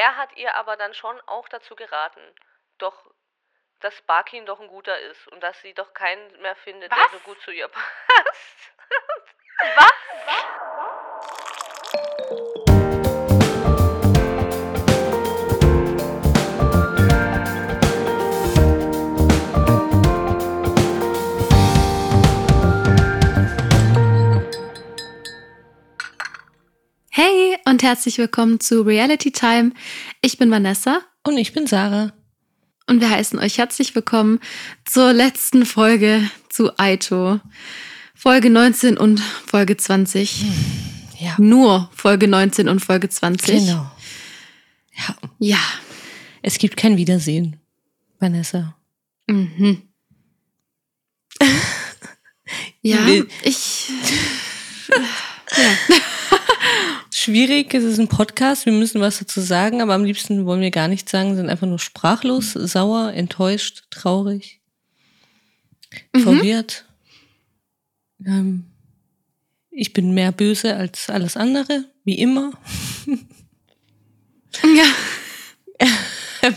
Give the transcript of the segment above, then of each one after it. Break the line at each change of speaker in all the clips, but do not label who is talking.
er hat ihr aber dann schon auch dazu geraten, doch, dass Barkin doch ein guter ist und dass sie doch keinen mehr findet, der
Was?
so gut zu ihr passt.
Was?
Hey und herzlich willkommen zu Reality Time. Ich bin Vanessa
Und ich bin Sarah.
und wir heißen euch herzlich willkommen zur letzten Folge zu Aito. Folge 19 und Folge 20.
Ja,
Nur Folge 19 und Folge 20.
genau. Ja,
Ja.
es gibt kein Wiedersehen, Vanessa.
Mhm. ja, ich. ja.
Schwierig, es ist ein Podcast, wir müssen was dazu sagen, aber am liebsten wollen wir gar nichts sagen, sind einfach nur sprachlos, sauer, enttäuscht, traurig, verwirrt. Ähm, ich bin mehr böse als alles andere, wie immer.
ja.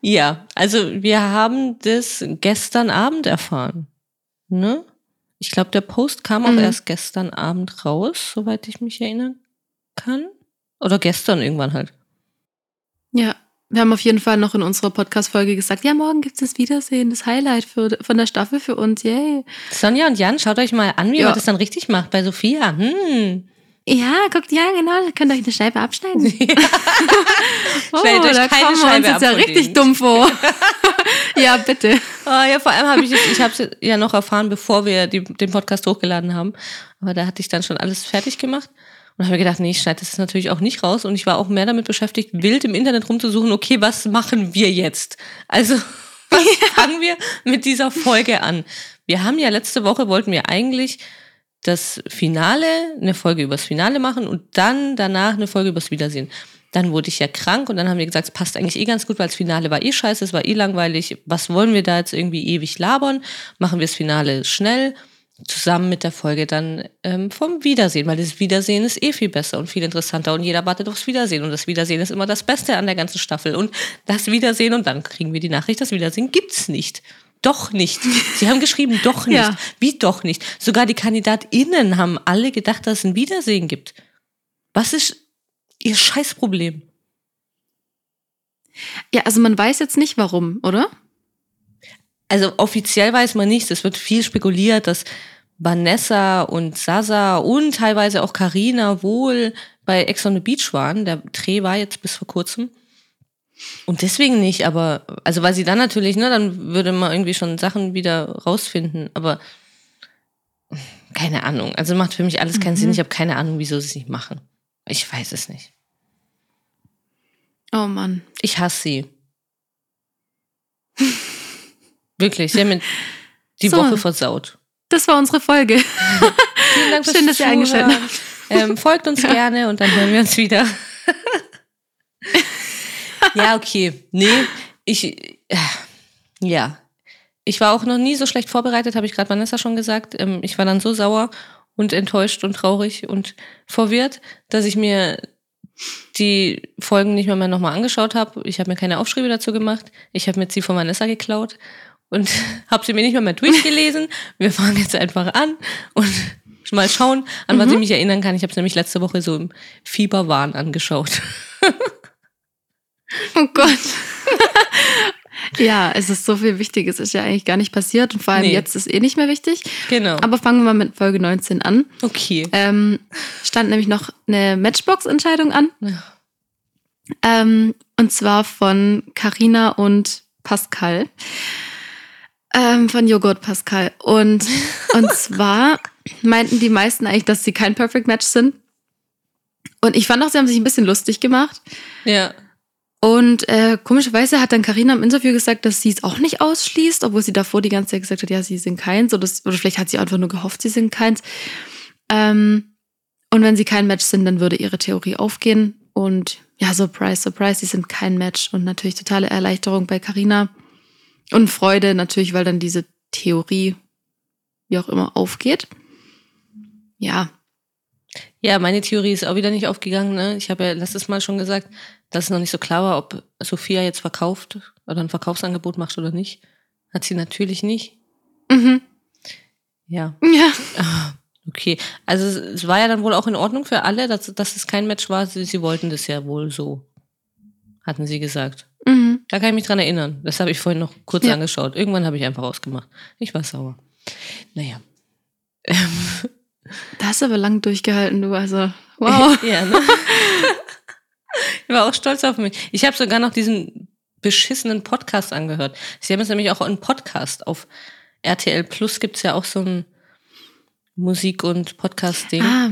Ja, also wir haben das gestern Abend erfahren. Ne? Ich glaube, der Post kam auch
Mhm.
erst gestern Abend raus, soweit ich mich erinnern kann. Oder gestern irgendwann halt.
Ja, wir haben auf jeden Fall noch in unserer Podcast-Folge gesagt, ja, morgen gibt es das Wiedersehen, das Highlight für, von der Staffel für uns, yay.
Sonja und Jan, schaut euch mal an, wie
Ja.
man das dann richtig macht bei Sophia. Hm.
Ja, guckt, ja, genau, da könnt ihr euch eine Scheibe abschneiden. oh,
Schneidet euch
da
keine
kommen wir uns
Scheibe
jetzt ja richtig dumm vor. ja, bitte.
Ah, ja, vor allem habe ich, ich habe es ja noch erfahren, bevor wir die, den Podcast hochgeladen haben. Aber da hatte ich dann schon alles fertig gemacht. Und habe mir gedacht, nee, ich schneide das natürlich auch nicht raus. Und ich war auch mehr damit beschäftigt, wild im Internet rumzusuchen, okay, was machen wir jetzt? Also, was fangen wir mit dieser Folge an? Wir haben ja letzte Woche, wollten wir eigentlich das Finale, eine Folge übers Finale machen und dann danach eine Folge übers Wiedersehen. Dann wurde ich ja krank und dann haben wir gesagt, es passt eigentlich eh ganz gut, weil das Finale war eh scheiße, es war eh langweilig. Was wollen wir da jetzt irgendwie ewig labern? Machen wir das Finale schnell, zusammen mit der Folge dann ähm, vom Wiedersehen, weil das Wiedersehen ist eh viel besser und viel interessanter und jeder wartet aufs Wiedersehen und das Wiedersehen ist immer das Beste an der ganzen Staffel und das Wiedersehen und dann kriegen wir die Nachricht, das Wiedersehen gibt's nicht. Doch nicht. Sie haben geschrieben, doch nicht.
Ja.
Wie doch nicht? Sogar die KandidatInnen haben alle gedacht, dass es ein Wiedersehen gibt. Was ist ihr Scheißproblem?
Ja, also man weiß jetzt nicht warum, oder?
Also offiziell weiß man nichts. Es wird viel spekuliert, dass Vanessa und Sasa und teilweise auch Karina wohl bei Ex on the Beach waren. Der Dreh war jetzt bis vor kurzem. Und deswegen nicht, aber, also weil sie dann natürlich, ne, dann würde man irgendwie schon Sachen wieder rausfinden, aber keine Ahnung. Also macht für mich alles keinen Sinn. Ich habe keine Ahnung, wieso sie es nicht machen. Ich weiß es nicht.
Oh Mann.
Ich hasse sie. Wirklich, sie haben mir die
So.
Woche versaut.
Das war unsere Folge.
Vielen Dank fürs
Schön, dass ihr eingeschaltet
Zuhören. Ähm, folgt uns gerne und dann hören wir uns wieder. ja, okay. Nee, ich, äh, ja. Ich war auch noch nie so schlecht vorbereitet, habe ich gerade Vanessa schon gesagt. Ähm, ich war dann so sauer und enttäuscht und traurig und verwirrt, dass ich mir die Folgen nicht mehr, mehr nochmal angeschaut habe. Ich habe mir keine Aufschriebe dazu gemacht. Ich habe mir sie von Vanessa geklaut und habe sie mir nicht mehr, mehr durchgelesen. Wir fangen jetzt einfach an und mal schauen, an was ich mich erinnern kann. Ich habe es nämlich letzte Woche so im Fieberwahn angeschaut.
Oh Gott. Ja, es ist so viel Wichtiges, ist ja eigentlich gar nicht passiert und vor allem
Nee.
jetzt ist eh nicht mehr wichtig.
Genau.
Aber fangen wir mal mit Folge 19 an.
okay.
Ähm, stand nämlich noch eine Matchbox-Entscheidung an.
Ja.
Ähm, und zwar von Carina und Pascal. Ähm, von Joghurt Pascal. Und, und zwar meinten die meisten eigentlich, dass sie kein Perfect Match sind. Und ich fand auch, sie haben sich ein bisschen lustig gemacht.
Ja.
Und äh, komischerweise hat dann Karina im Interview gesagt, dass sie es auch nicht ausschließt, obwohl sie davor die ganze Zeit gesagt hat, ja, sie sind keins. Oder, oder vielleicht hat sie einfach nur gehofft, sie sind keins. Ähm, und wenn sie kein Match sind, dann würde ihre Theorie aufgehen. Und ja, surprise, surprise, sie sind kein Match. Und natürlich totale Erleichterung bei Karina Und Freude natürlich, weil dann diese Theorie, wie auch immer, aufgeht. Ja,
Ja, meine Theorie ist auch wieder nicht aufgegangen. Ne? Ich habe ja letztes Mal schon gesagt, dass es noch nicht so klar war, ob Sophia jetzt verkauft oder ein Verkaufsangebot macht oder nicht. Hat sie natürlich nicht.
Mhm.
Ja.
Ja.
Ah, Okay. Also es- es war ja dann wohl auch in Ordnung für alle, dass, dass es kein Match war. Sie, sie wollten das ja wohl so. Hatten sie gesagt.
Mhm.
Da kann ich mich dran erinnern. Das habe ich vorhin noch kurz
Ja.
angeschaut. Irgendwann habe ich einfach ausgemacht. Ich war sauer. Naja.
Da hast du aber lang durchgehalten, du. Also, wow.
ja, ne? Ich war auch stolz auf mich. Ich habe sogar noch diesen beschissenen Podcast angehört. Sie haben jetzt nämlich auch einen Podcast auf RTL Plus gibt's ja auch so ein Musik- und Podcast-Ding.
ah,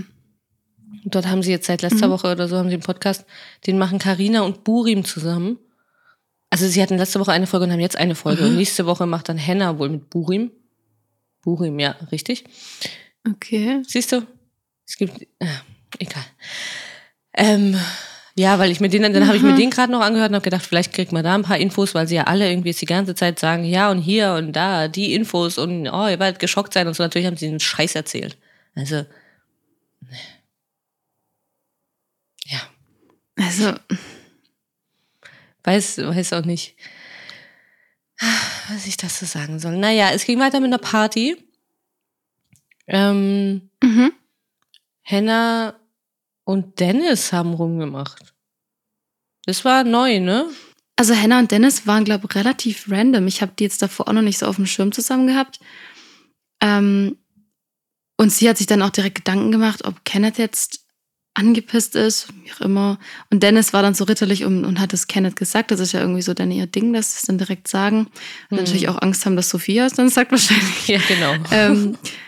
Und Dort haben sie jetzt seit letzter
Mhm.
Woche oder so haben sie einen Podcast, den machen Karina und Burim zusammen. Also sie hatten letzte Woche eine Folge und haben jetzt eine Folge.
Mhm.
Und nächste Woche macht dann Henna wohl mit Burim. Burim, ja, richtig.
Okay.
Siehst du? Es gibt. Äh, egal. Ähm, ja, weil ich mir den, dann habe ich mir
Mhm.
den gerade noch angehört und habe gedacht, vielleicht kriegt man da ein paar Infos, weil sie ja alle irgendwie jetzt die ganze Zeit sagen, ja und hier und da, die Infos und oh, ihr werdet geschockt sein und so. Natürlich haben sie einen Scheiß erzählt. Also. Ja,
Also,
weiß, weiß auch nicht, was ich dazu sagen soll. Naja, es ging weiter mit einer Party. Ähm,
mhm.
Henna und Dennis haben rumgemacht. Das war neu, ne?
Also Hannah und Dennis waren, glaube ich, relativ random. Ich habe die jetzt davor auch noch nicht so auf dem Schirm zusammen gehabt. Ähm, und sie hat sich dann auch direkt Gedanken gemacht, ob Kenneth jetzt angepisst ist, wie auch immer. Und Dennis war dann so ritterlich und, und hat es Kenneth gesagt. Das ist ja irgendwie so dann ihr Ding, dass sie es dann direkt sagen. Und
Mhm.
natürlich auch Angst haben, dass Sophia es dann sagt wahrscheinlich.
Ja, genau.
ähm,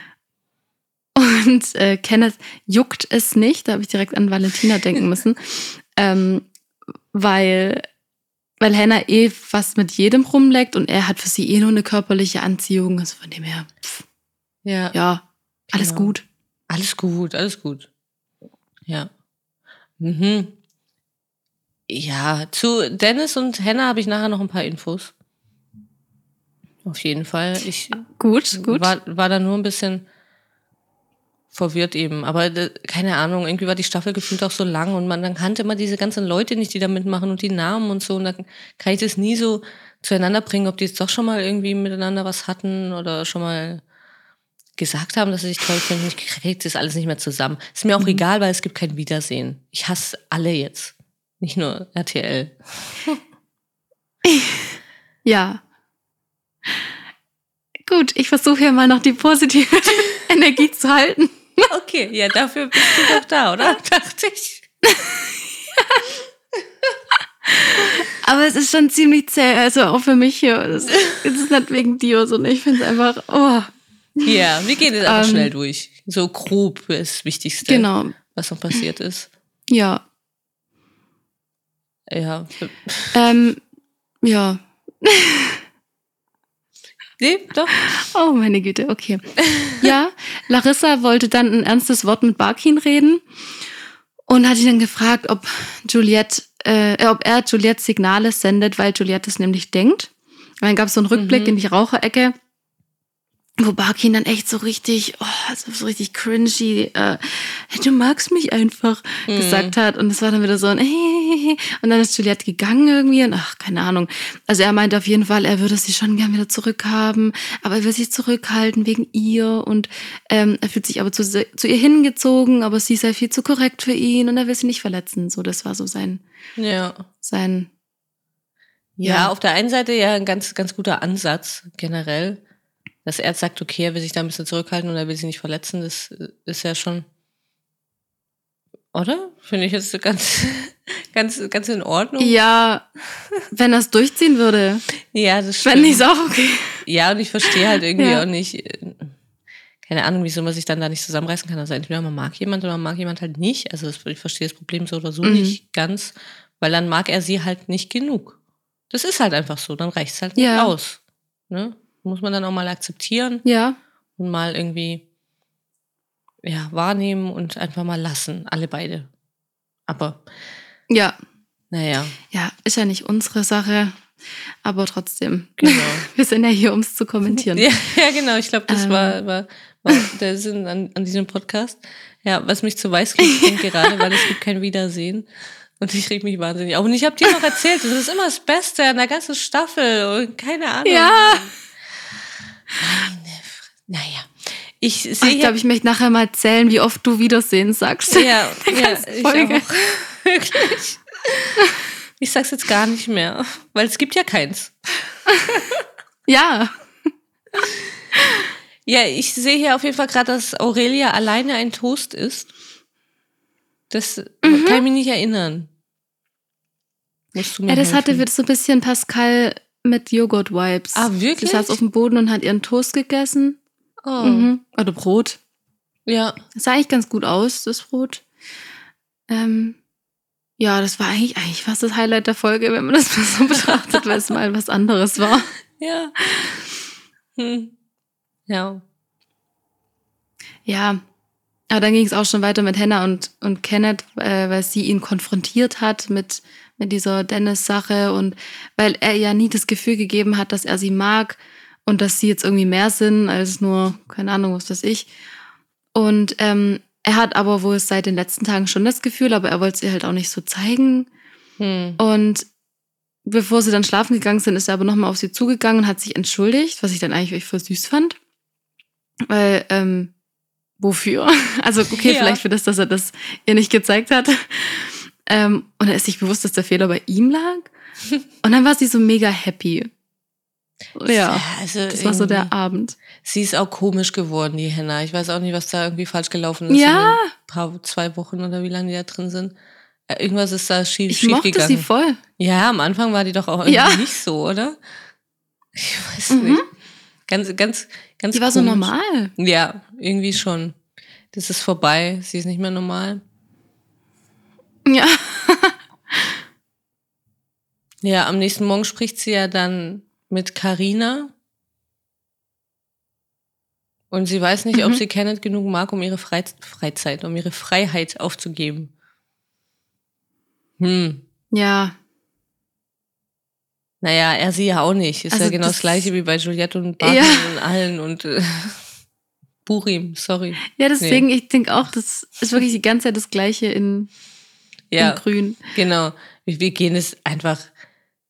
und äh, Kenneth juckt es nicht, da habe ich direkt an Valentina denken müssen, ähm, weil, weil Hannah eh fast mit jedem rumleckt und er hat für sie eh nur eine körperliche Anziehung. Also von dem her, pff,
Ja,
ja, alles
Genau.
gut.
alles gut, alles gut. Ja. Mhm. Ja, zu Dennis und Henna habe ich nachher noch ein paar Infos. Auf jeden Fall. Ich
Gut, gut.
War, war da nur ein bisschen verwirrt eben. Aber äh, keine Ahnung, irgendwie war die Staffel gefühlt auch so lang und man dann kannte immer diese ganzen Leute nicht, die da mitmachen und die Namen und so. Und dann kann ich das nie so zueinander bringen, ob die jetzt doch schon mal irgendwie miteinander was hatten oder schon mal gesagt haben, dass sie sich toll finden. Ich kriege das alles nicht mehr zusammen. Ist mir auch egal, weil es gibt kein Wiedersehen. Ich hasse alle jetzt. Nicht nur RTL.
Ja. Gut, ich versuche ja mal noch die positive Energie zu halten.
Okay, ja, dafür bist du doch da, oder? Dachte ich.
Aber es ist schon ziemlich zäh, also auch für mich hier. Es ist nicht wegen dir, sondern ich finde es einfach, oh,
Ja, wir gehen jetzt einfach
Ähm,
schnell durch. So grob das Wichtigste,
genau,
was noch passiert ist.
ja.
Ja.
Ähm, ja.
Nee, doch.
Oh, meine Güte, okay. Ja, Larissa wollte dann ein ernstes Wort mit Barkin reden und hat ihn dann gefragt, ob Juliette, äh, ob er Juliette Signale sendet, weil Juliette es nämlich denkt. Und dann gab es so einen Rückblick
Mhm.
in die Raucherecke, wo Barkin dann echt so richtig, oh, so, so richtig cringy, äh, du magst mich einfach,
Mhm.
gesagt hat. Und es war dann wieder so ein und dann ist Juliette gegangen irgendwie und ach, keine Ahnung. Also er meinte auf jeden Fall, er würde sie schon gern wieder zurückhaben, aber er will sich zurückhalten wegen ihr und ähm, er fühlt sich aber zu, zu ihr hingezogen, aber sie sei viel zu korrekt für ihn und er will sie nicht verletzen. So, das war so sein,
Ja.
sein,
ja.
Ja.
auf der einen Seite ja ein ganz, ganz guter Ansatz generell, dass er sagt, okay, er will sich da ein bisschen zurückhalten und er will sie nicht verletzen. Das ist ja schon, oder? Finde ich jetzt ganz, ganz, ganz in Ordnung.
ja, wenn es durchziehen würde,
Ja, das stimmt.
fände ich es auch okay.
Ja, und ich verstehe halt irgendwie
Ja.
auch nicht, äh, keine Ahnung, wieso man sich dann da nicht zusammenreißen kann. Also entweder man mag jemand oder man mag jemand halt nicht. Also das, ich verstehe das Problem so oder so
Mhm.
nicht ganz, weil dann mag er sie halt nicht genug. Das ist halt einfach so, dann reicht es halt nicht
Ja.
aus. Ne? Muss man dann auch mal akzeptieren
Ja,
und mal irgendwie ja, wahrnehmen und einfach mal lassen, alle beide. Aber
ja,
naja,
ja, ist ja nicht unsere Sache. Aber trotzdem,
Genau.
wir sind ja hier, um es zu kommentieren.
Ja, ja, genau. Ich glaube, das
Ähm.
war, war, war der Sinn an, an diesem Podcast. Ja, was mich zu Weißglut bringt gerade, weil es gibt kein Wiedersehen. Und ich reg mich wahnsinnig auf. Und ich habe dir noch erzählt, das ist immer das Beste an der ganzen Staffel. Und keine Ahnung.
Ja.
Meine Fre- Naja. Ich sehe
ich glaube, ich möchte nachher mal zählen, wie oft du Wiedersehen sagst.
ja, ja, ich auch. Wirklich. Ich sag's jetzt gar nicht mehr, weil es gibt ja keins.
ja.
Ja, ich sehe hier auf jeden Fall gerade, dass Aurelia alleine ein Toast ist. Das
Mhm.
kann ich mich nicht erinnern. Musst du mir
Ja, das hatte
helfen.
wird so ein bisschen Pascal mit Joghurt-Vibes.
Ah,
Sie
wirklich?
saß auf dem Boden und hat ihren Toast gegessen.
Oh.
Mhm. Oder Brot.
Ja.
Das sah eigentlich ganz gut aus, das Brot. Ähm, ja, das war eigentlich, eigentlich fast das Highlight der Folge, wenn man das mal so betrachtet, weil es mal was anderes war.
Ja. Hm. Ja.
Ja. Aber dann ging es auch schon weiter mit Hannah und, und Kenneth, äh, weil sie ihn konfrontiert hat mit, mit dieser Dennis-Sache und weil er ja nie das Gefühl gegeben hat, dass er sie mag und dass sie jetzt irgendwie mehr sind als nur, keine Ahnung, was weiß ich. Und ähm, er hat aber wohl seit den letzten Tagen schon das Gefühl, aber er wollte es ihr halt auch nicht so zeigen.
Hm.
Und bevor sie dann schlafen gegangen sind, ist er aber nochmal auf sie zugegangen und hat sich entschuldigt, was ich dann eigentlich voll süß fand. Weil, ähm, wofür? Also, okay,
Ja.
vielleicht für das, dass er das ihr nicht gezeigt hat. Ähm, und er ist sich bewusst, dass der Fehler bei ihm lag. Und dann war sie so mega happy. Ja,
also
das war so der Abend.
Sie ist auch komisch geworden, die Henna. Ich weiß auch nicht, was da irgendwie falsch gelaufen ist.
Ja.
Paar, zwei Wochen oder wie lange die da drin sind. Äh, Irgendwas ist da schief,
Ich
schief
mochte
gegangen.
sie voll.
Ja, am Anfang war die doch auch irgendwie
Ja.
nicht so, oder? Ich weiß
Mhm.
nicht. Ganz, ganz, ganz
Die war so
komisch.
normal.
Ja, irgendwie schon. Das ist vorbei. Sie ist nicht mehr normal.
Ja.
Ja, am nächsten Morgen spricht sie ja dann mit Karina. Und sie weiß nicht, ob
Mhm.
sie Kenneth genug mag, um ihre Freiz Freizeit, um ihre Freiheit aufzugeben. Hm.
Ja.
Naja, er sie ja auch nicht. Ist ja
Also
genau das,
das-
gleiche wie bei Juliette und Barton
Ja.
und allen und äh, Burim, sorry.
Ja, deswegen, ich denke auch, das ist wirklich die ganze Zeit das Gleiche in,
Ja,
in Grün.
genau. Wir, gehen es einfach,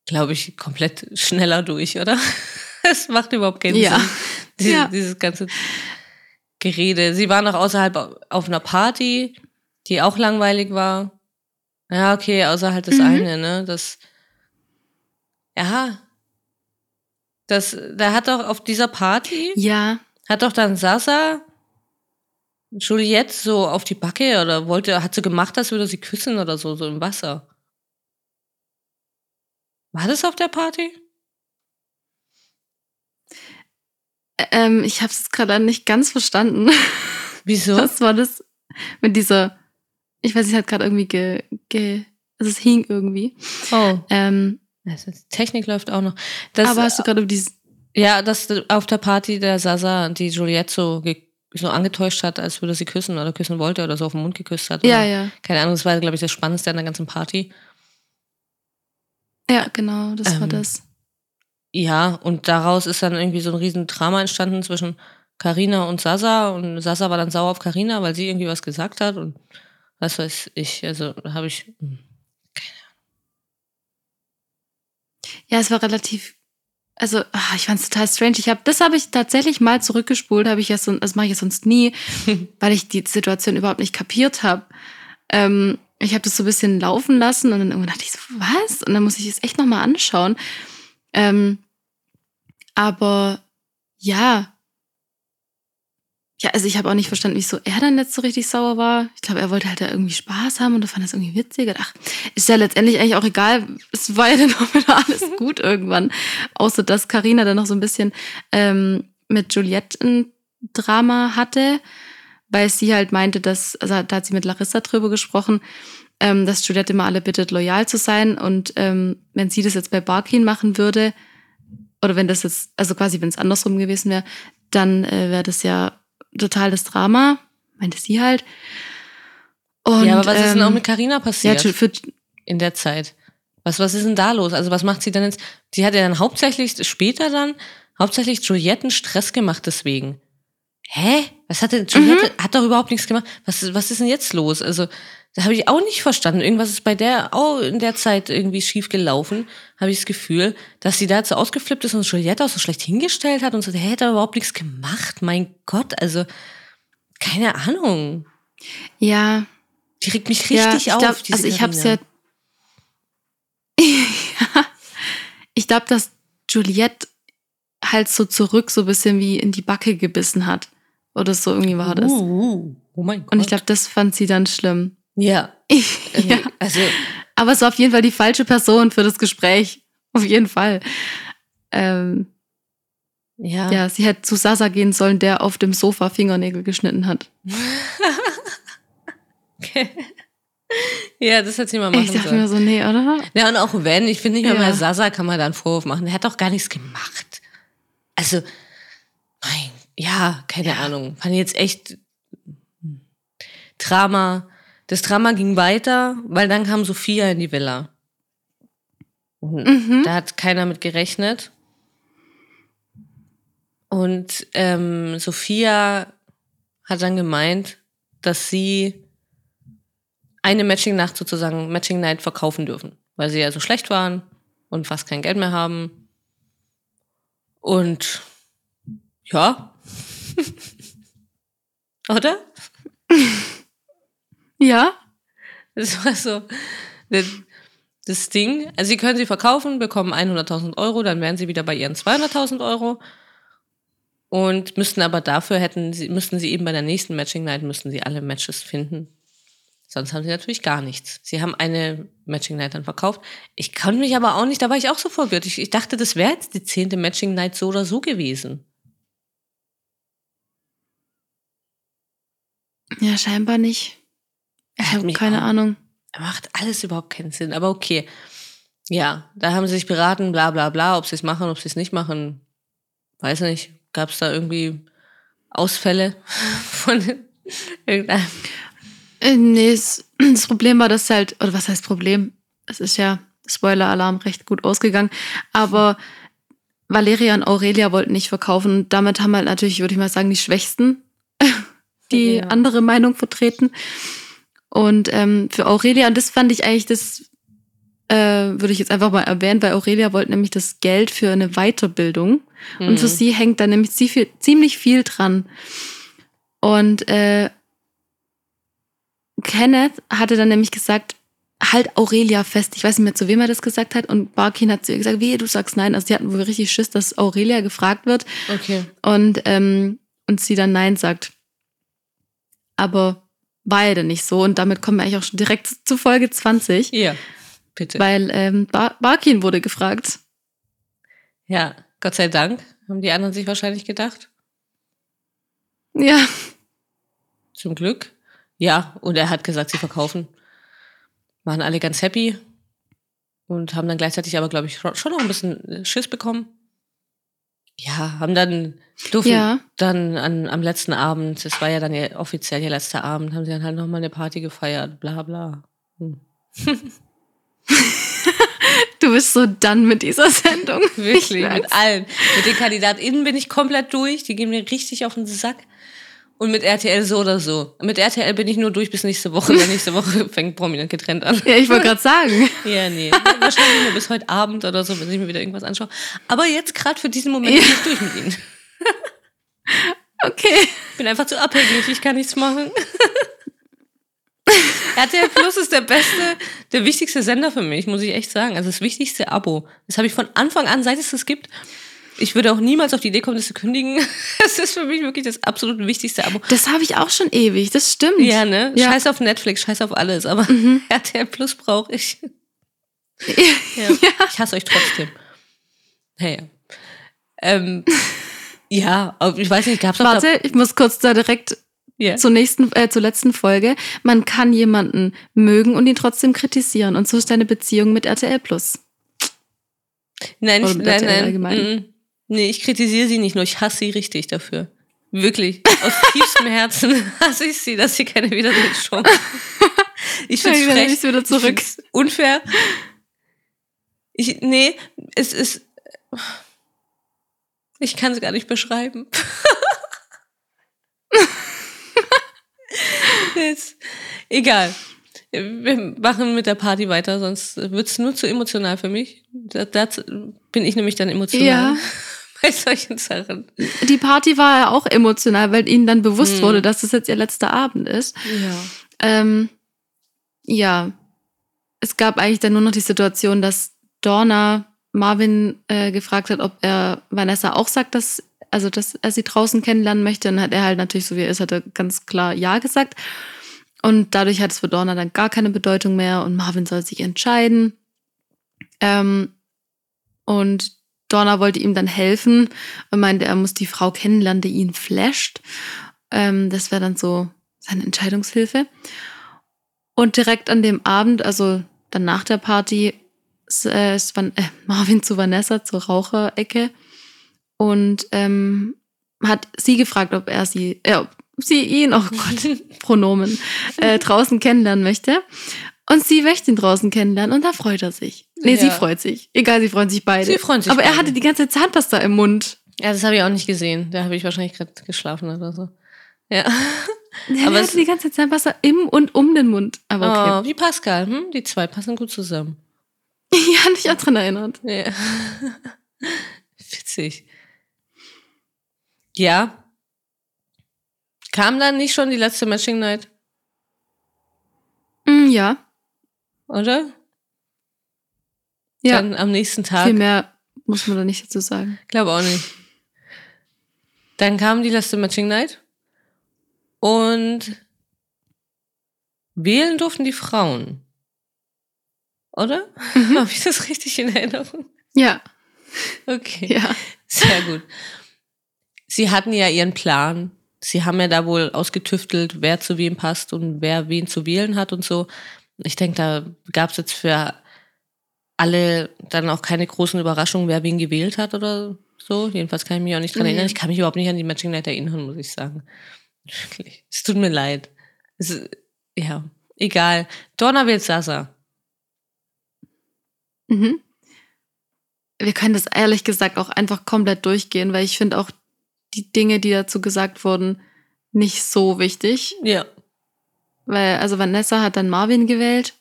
glaube ich, komplett schneller durch, oder? Es macht überhaupt keinen
Ja.
Sinn. Diese,
Ja.
Dieses ganze Gerede. Sie war noch außerhalb auf einer Party, die auch langweilig war. Ja, okay, außer halt das
Mhm.
eine, ne? Das. Ja. Das, da hat doch auf dieser Party,
Ja.
hat doch dann Sasa Juliette so auf die Backe oder wollte, hat sie gemacht, als würde sie küssen oder so, so im Wasser. War das auf der Party?
Ähm, ich habe es gerade nicht ganz verstanden.
Wieso?
Was war das mit dieser? Ich weiß, es hat gerade irgendwie ge, ge, also es hing irgendwie.
Oh,
Ähm,
also die Technik läuft auch noch. Das,
aber hast du gerade über dieses?
ja, dass auf der Party der Sasa die Juliette so, ge- so angetäuscht hat, als würde sie küssen oder küssen wollte oder so auf den Mund geküsst hat.
Ja, ja,
Keine Ahnung, das war, glaube ich, das Spannendste an der ganzen Party.
ja, genau, das war
Ähm,
das.
Ja, und daraus ist dann irgendwie so ein riesen Drama entstanden zwischen Karina und Sasa und Sasa war dann sauer auf Karina, weil sie irgendwie was gesagt hat und was weiß ich, also habe ich hm.
Ja, es war relativ. Also, ah, ich fand es total strange. Ich habe, das habe ich tatsächlich mal zurückgespult, habe ich ja sonst, das mache ich ja sonst nie, weil ich die Situation überhaupt nicht kapiert habe. Ähm, ich habe das so ein bisschen laufen lassen und dann irgendwann dachte ich so, was? Und dann muss ich es echt nochmal anschauen. Ähm, aber ja. Ja, also ich habe auch nicht verstanden, wieso er dann jetzt so richtig sauer war. Ich glaube, er wollte halt da irgendwie Spaß haben und fand das irgendwie witzig. Ach, ist ja letztendlich eigentlich auch egal. Es war ja dann auch wieder alles gut irgendwann. Außer dass Karina dann noch so ein bisschen ähm, mit Juliette ein Drama hatte, weil sie halt meinte, dass, also da hat sie mit Larissa drüber gesprochen, ähm, dass Juliette immer alle bittet, loyal zu sein. Und ähm, wenn sie das jetzt bei Barkin machen würde, oder wenn das jetzt, also quasi wenn es andersrum gewesen wäre, dann äh, wäre das ja total das Drama, meinte sie halt. Und,
ja, aber was ist denn auch
ähm,
mit Carina
ja,
passiert
Ju- für,
in der Zeit? Was, was ist denn da los? Also was macht sie denn jetzt? Sie hat ja dann hauptsächlich später dann hauptsächlich Julietten Stress gemacht deswegen. Hä? Was hat denn Juliette? Hat doch überhaupt nichts gemacht. Was, was ist denn jetzt los? Also, da habe ich auch nicht verstanden. Irgendwas ist bei der auch in der Zeit irgendwie schief gelaufen, habe ich das Gefühl, dass sie da so ausgeflippt ist und Juliette auch so schlecht hingestellt hat und so, der hätte überhaupt nichts gemacht. Mein Gott, also keine Ahnung.
Ja.
Die regt mich
ja,
richtig
ich
auf.
glaub, also ich ja.
Karina.
ja. Ich glaube, dass Juliette halt so zurück so ein bisschen wie in die Backe gebissen hat. Oder so irgendwie war das.
Uh, uh, oh mein Gott.
Und ich glaube, das fand sie dann schlimm.
Ja,
ja.
irgendwie, also
Aber es war auf jeden Fall die falsche Person für das Gespräch. Auf jeden Fall. Ähm,
ja.
ja, sie hätte zu Sasa gehen sollen, der auf dem Sofa Fingernägel geschnitten hat.
Okay. Ja, das hätte sie mal machen
Ich dachte
sollen.
mir so, nee, oder?
Ja, und auch wenn, ich finde nicht mal
Ja.
Sasa kann man da einen Vorwurf machen. Der hat doch gar nichts gemacht. Also, mein, ja, keine Ahnung. Fand ich jetzt echt. Drama. Das Drama ging weiter, weil dann kam Sophia in die Villa.
Mhm.
Da hat keiner mit gerechnet. Und ähm, Sophia hat dann gemeint, dass sie eine Matching-Nacht sozusagen, Matching-Night verkaufen dürfen, weil sie ja so schlecht waren und fast kein Geld mehr haben. Und ja. Oder?
Ja?
Das war so das, das Ding. Also sie können sie verkaufen, bekommen 100.000 Euro, dann wären sie wieder bei ihren 200.000 Euro. Und müssten aber dafür hätten sie, müssten sie eben bei der nächsten Matching Night müssten sie alle Matches finden. Sonst haben sie natürlich gar nichts. Sie haben eine Matching Night dann verkauft. Ich kann mich aber auch nicht, da war ich auch so verwirrt. Ich, ich dachte, das wäre jetzt die zehnte Matching Night so oder so gewesen.
Ja, scheinbar nicht. Ich habe keine
auch-
Ahnung.
Macht alles überhaupt keinen Sinn, aber okay. Ja, da haben sie sich beraten, bla bla bla, ob sie es machen, ob sie es nicht machen. Weiß nicht. Gab es da irgendwie Ausfälle von irgendeinem?
Äh, nee, es, das Problem war, dass halt, oder was heißt Problem? Es ist ja Spoiler-Alarm recht gut ausgegangen, aber Valeria und Aurelia wollten nicht verkaufen und damit haben halt natürlich, würde ich mal sagen, die Schwächsten die
Ja.
andere Meinung vertreten. Und ähm, für Aurelia, und das fand ich eigentlich, das äh, würde ich jetzt einfach mal erwähnen, weil Aurelia wollte nämlich das Geld für eine Weiterbildung. Und für
Mhm.
sie hängt da nämlich sie viel, ziemlich viel dran. Und äh, Kenneth hatte dann nämlich gesagt, halt Aurelia fest. Ich weiß nicht mehr, zu wem er das gesagt hat. Und Barkin hat zu ihr gesagt, wehe, du sagst nein. Also die hatten wohl richtig Schiss, dass Aurelia gefragt wird
Okay.
und, ähm, und sie dann nein sagt. Aber dann nicht so. Und damit kommen wir eigentlich auch schon direkt zu Folge 20.
Ja, bitte.
Weil ähm, Bar Barkin wurde gefragt.
ja, Gott sei Dank, haben die anderen sich wahrscheinlich gedacht.
Ja,
Zum Glück. Ja, und er hat gesagt, sie verkaufen. Waren alle ganz happy und haben dann gleichzeitig aber, glaube ich, schon noch ein bisschen Schiss bekommen. Ja, haben dann, durften
Ja.
dann an, am letzten Abend, das war ja dann ja offiziell ihr letzter Abend, haben sie dann halt nochmal eine Party gefeiert, bla bla. Hm.
du bist so dann mit dieser Sendung.
Wirklich, mit allen. Mit den KandidatInnen bin ich komplett durch, die gehen mir richtig auf den Sack. Und mit RTL so oder so. Mit RTL bin ich nur durch bis nächste Woche, weil nächste Woche fängt Prominent getrennt an.
Ja, ich wollte gerade sagen.
Ja, nee. Wahrscheinlich nur bis heute Abend oder so, wenn ich mir wieder irgendwas anschaue. Aber jetzt gerade für diesen Moment
Ja.
bin ich durch mit ihnen.
Okay.
Ich bin einfach zu abhängig, ich kann nichts machen. RTL Plus ist der beste, der wichtigste Sender für mich, muss ich echt sagen. Also das wichtigste Abo. Das habe ich von Anfang an, seit es das gibt. Ich würde auch niemals auf die Idee kommen, das zu kündigen. Das ist für mich wirklich das absolut wichtigste Abo.
Das habe ich auch schon ewig, das stimmt.
Ja, ne?
Ja. Mhm.
Scheiß auf Netflix, scheiß auf alles, aber RTL Plus brauche ich. Ja. Ich hasse euch trotzdem. Naja. Ähm, ja, ich weiß nicht, gab's da-
Warte, ich muss kurz da direkt
Ja.
zur nächsten, äh, zur letzten Folge. Man kann jemanden mögen und ihn trotzdem kritisieren. Und so ist deine Beziehung mit RTL Plus.
Nein, ich, nein,
RTL
nein.
allgemein?
Nee, ich kritisiere sie nicht nur, ich hasse sie richtig dafür. Wirklich. Aus tiefstem Herzen hasse ich sie, dass sie keine wieder Ich
Ja,
finde es
ich's
frech.
wieder zurück.
Unfair. Ich, nee, es ist. Ich kann es gar nicht beschreiben. Jetzt, egal. Wir machen mit der Party weiter, sonst wird es nur zu emotional für mich. Da, da bin ich nämlich dann emotional.
Ja.
Bei solchen Sachen.
Die Party war ja auch emotional, weil ihnen dann bewusst
Hm.
wurde, dass das jetzt ihr letzter Abend ist.
Ja.
Ähm, ja, es gab eigentlich dann nur noch die Situation, dass Dorna Marvin äh, gefragt hat, ob er Vanessa auch sagt, dass, also, dass er sie draußen kennenlernen möchte. Und dann hat er halt natürlich, so wie er ist, hat er ganz klar Ja gesagt. Und dadurch hat es für Dorna dann gar keine Bedeutung mehr und Marvin soll sich entscheiden. Ähm, und Dorna wollte ihm dann helfen und meinte, er muss die Frau kennenlernen, die ihn flasht. Ähm, das wäre dann so seine Entscheidungshilfe. Und direkt an dem Abend, also dann nach der Party, ist, äh, ist Van, äh, Marvin zu Vanessa zur Raucherecke und ähm, hat sie gefragt, ob er sie, äh, ob sie ihn, oh Gott, Pronomen, äh, draußen kennenlernen möchte. Und sie möchte ihn draußen kennenlernen und da freut er sich. Nee, sie
Ja.
freut sich. Egal, sie freuen sich beide.
Sie freuen sich
Aber er
beide.
hatte die ganze Zeit Zahnpasta im Mund.
Ja, das habe ich auch nicht gesehen. Da habe ich wahrscheinlich gerade geschlafen oder so. Ja.
Er
Aber
hatte
es-
die ganze Zeit Zahnpasta im und um den Mund. Aber okay.
Oh, wie Pascal. Hm? Die zwei passen gut zusammen.
Ja, nicht auch dran erinnert.
Ja. Witzig. Ja. Kam dann nicht schon die letzte Matching Night,
Mm, ja,
oder?
ja.
Dann am nächsten Tag.
Viel mehr muss man da nicht dazu sagen.
Glaube auch nicht. Dann kam die letzte Matching Night und wählen durften die Frauen. Oder? Habe ich das richtig in Erinnerung?
Ja,
Okay.
ja.
Sehr gut. Sie hatten ja ihren Plan. Sie haben ja da wohl ausgetüftelt, wer zu wem passt und wer wen zu wählen hat und so. Ich denke, da gab es jetzt für alle dann auch keine großen Überraschungen, wer wen gewählt hat oder so. Jedenfalls kann ich mich auch nicht dran
Nee.
erinnern. Ich kann mich überhaupt nicht an die Matching Night erinnern, muss ich sagen. Wirklich. Es tut mir leid. Es ja, egal. Donna wählt Sasa.
Mhm. Wir können das ehrlich gesagt auch einfach komplett durchgehen, weil ich finde auch die Dinge, die dazu gesagt wurden, nicht so wichtig.
Ja.
Weil, also Vanessa hat dann Marvin gewählt.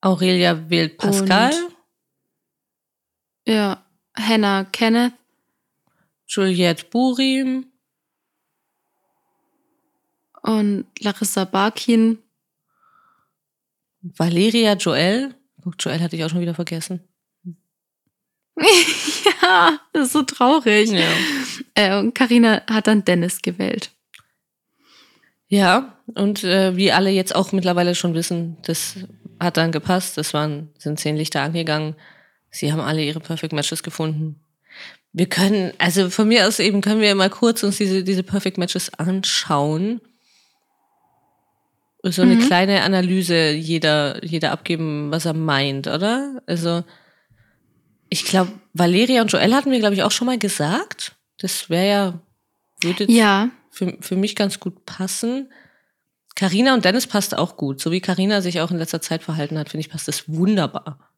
Aurelia wählt Pascal.
Und- Ja, Hannah Kenneth.
Juliette Burim.
Und Larissa Barkin.
Valeria Joel. Guck, Joel hatte ich auch schon wieder vergessen.
ja, das ist so traurig.
Ja.
Äh, und Carina hat dann Dennis gewählt.
Ja, und äh, wie alle jetzt auch mittlerweile schon wissen, das hat dann gepasst. Das waren, sind zehn Lichter angegangen. Sie haben alle ihre Perfect Matches gefunden. Wir können, also von mir aus eben können wir mal kurz uns diese, diese Perfect Matches anschauen. So eine
Mhm.
kleine Analyse jeder, jeder abgeben, was er meint, oder? Also, ich glaube, Valeria und Joel hatten wir, glaube ich, auch schon mal gesagt. Das wäre ja, würde
Ja,
für, für mich ganz gut passen. Karina und Dennis passt auch gut. So wie Karina sich auch in letzter Zeit verhalten hat, finde ich, passt das wunderbar.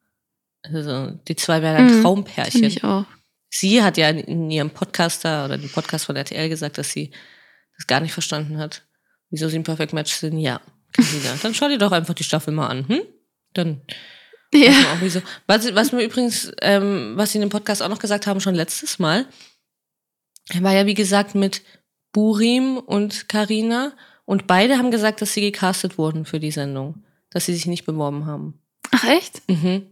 Also, die zwei wären ein
Mhm,
Traumpärchen.
ich auch.
Sie hat ja in, ihrem Podcast da oder dem Podcast von RTL gesagt, dass sie das gar nicht verstanden hat. Wieso sie ein Perfect Match sind? Ja, Karina. Dann schau dir doch einfach die Staffel mal an. Hm? Dann
Ja.
auch wieso. Was, was mir übrigens, ähm, was sie in dem Podcast auch noch gesagt haben, schon letztes Mal, war ja wie gesagt mit Burim und Karina und beide haben gesagt, dass sie gecastet wurden für die Sendung, dass sie sich nicht beworben haben.
Ach echt?
Mhm.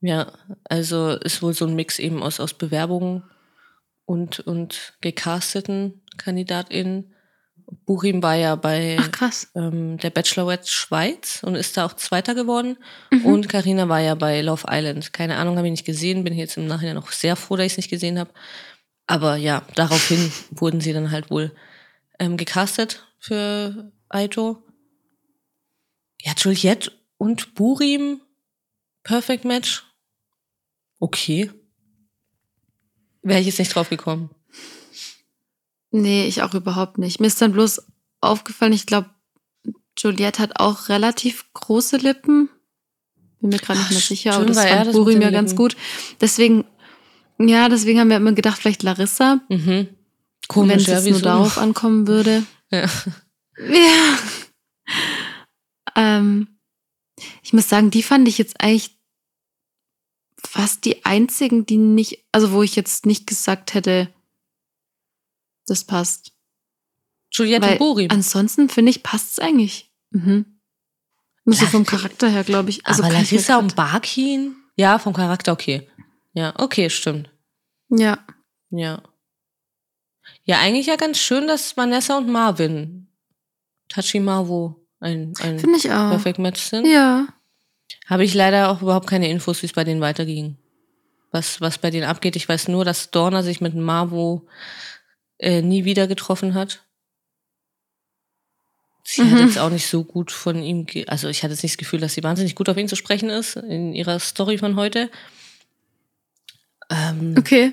Ja, also ist wohl so ein Mix eben aus, aus Bewerbungen und, und gecasteten KandidatInnen. Burim war ja bei ähm, der Bachelorette Schweiz und ist da auch Zweiter geworden.
Mhm.
Und Karina war ja bei Love Island. Keine Ahnung, habe ich nicht gesehen. Bin jetzt im Nachhinein auch sehr froh, dass ich es nicht gesehen habe. Aber ja, daraufhin wurden sie dann halt wohl ähm, gecastet für Aito. Ja, Juliette und Burim, Perfect Match. Okay. Wäre ich jetzt nicht drauf gekommen.
Nee, ich auch überhaupt nicht. Mir ist dann bloß aufgefallen, ich glaube, Juliette hat auch relativ große Lippen. Bin mir gerade nicht mehr sicher, aber das
war
Burim ja ganz gut. Deswegen, ja, deswegen haben wir immer gedacht, vielleicht Larissa,
Mhm.
wenn
Komisch,
es
ja,
nur darauf ankommen würde.
Ja.
Ja. Ähm, ich muss sagen, die fand ich jetzt eigentlich fast die einzigen, die nicht, also wo ich jetzt nicht gesagt hätte, das passt.
Juliette
Weil
Burim.
ansonsten finde ich, passt es eigentlich. Mhm. Nur so vom Charakter her, glaube ich. Also
aber Larissa und Barkin? Ja, vom Charakter okay. Ja, okay, stimmt.
Ja.
Ja. Ja, eigentlich ja ganz schön, dass Vanessa und Marvin, Tachi Marvo, ein, ein
Finde ich auch.
Perfect Match sind.
Ja.
Habe ich leider auch überhaupt keine Infos, wie es bei denen weiterging. Was, was bei denen abgeht. Ich weiß nur, dass Dorna sich mit Marvo äh, nie wieder getroffen hat. Sie hat
Mhm.
jetzt auch nicht so gut von ihm, also ich hatte jetzt nicht das Gefühl, dass sie wahnsinnig gut auf ihn zu sprechen ist in ihrer Story von heute. Ähm,
Okay.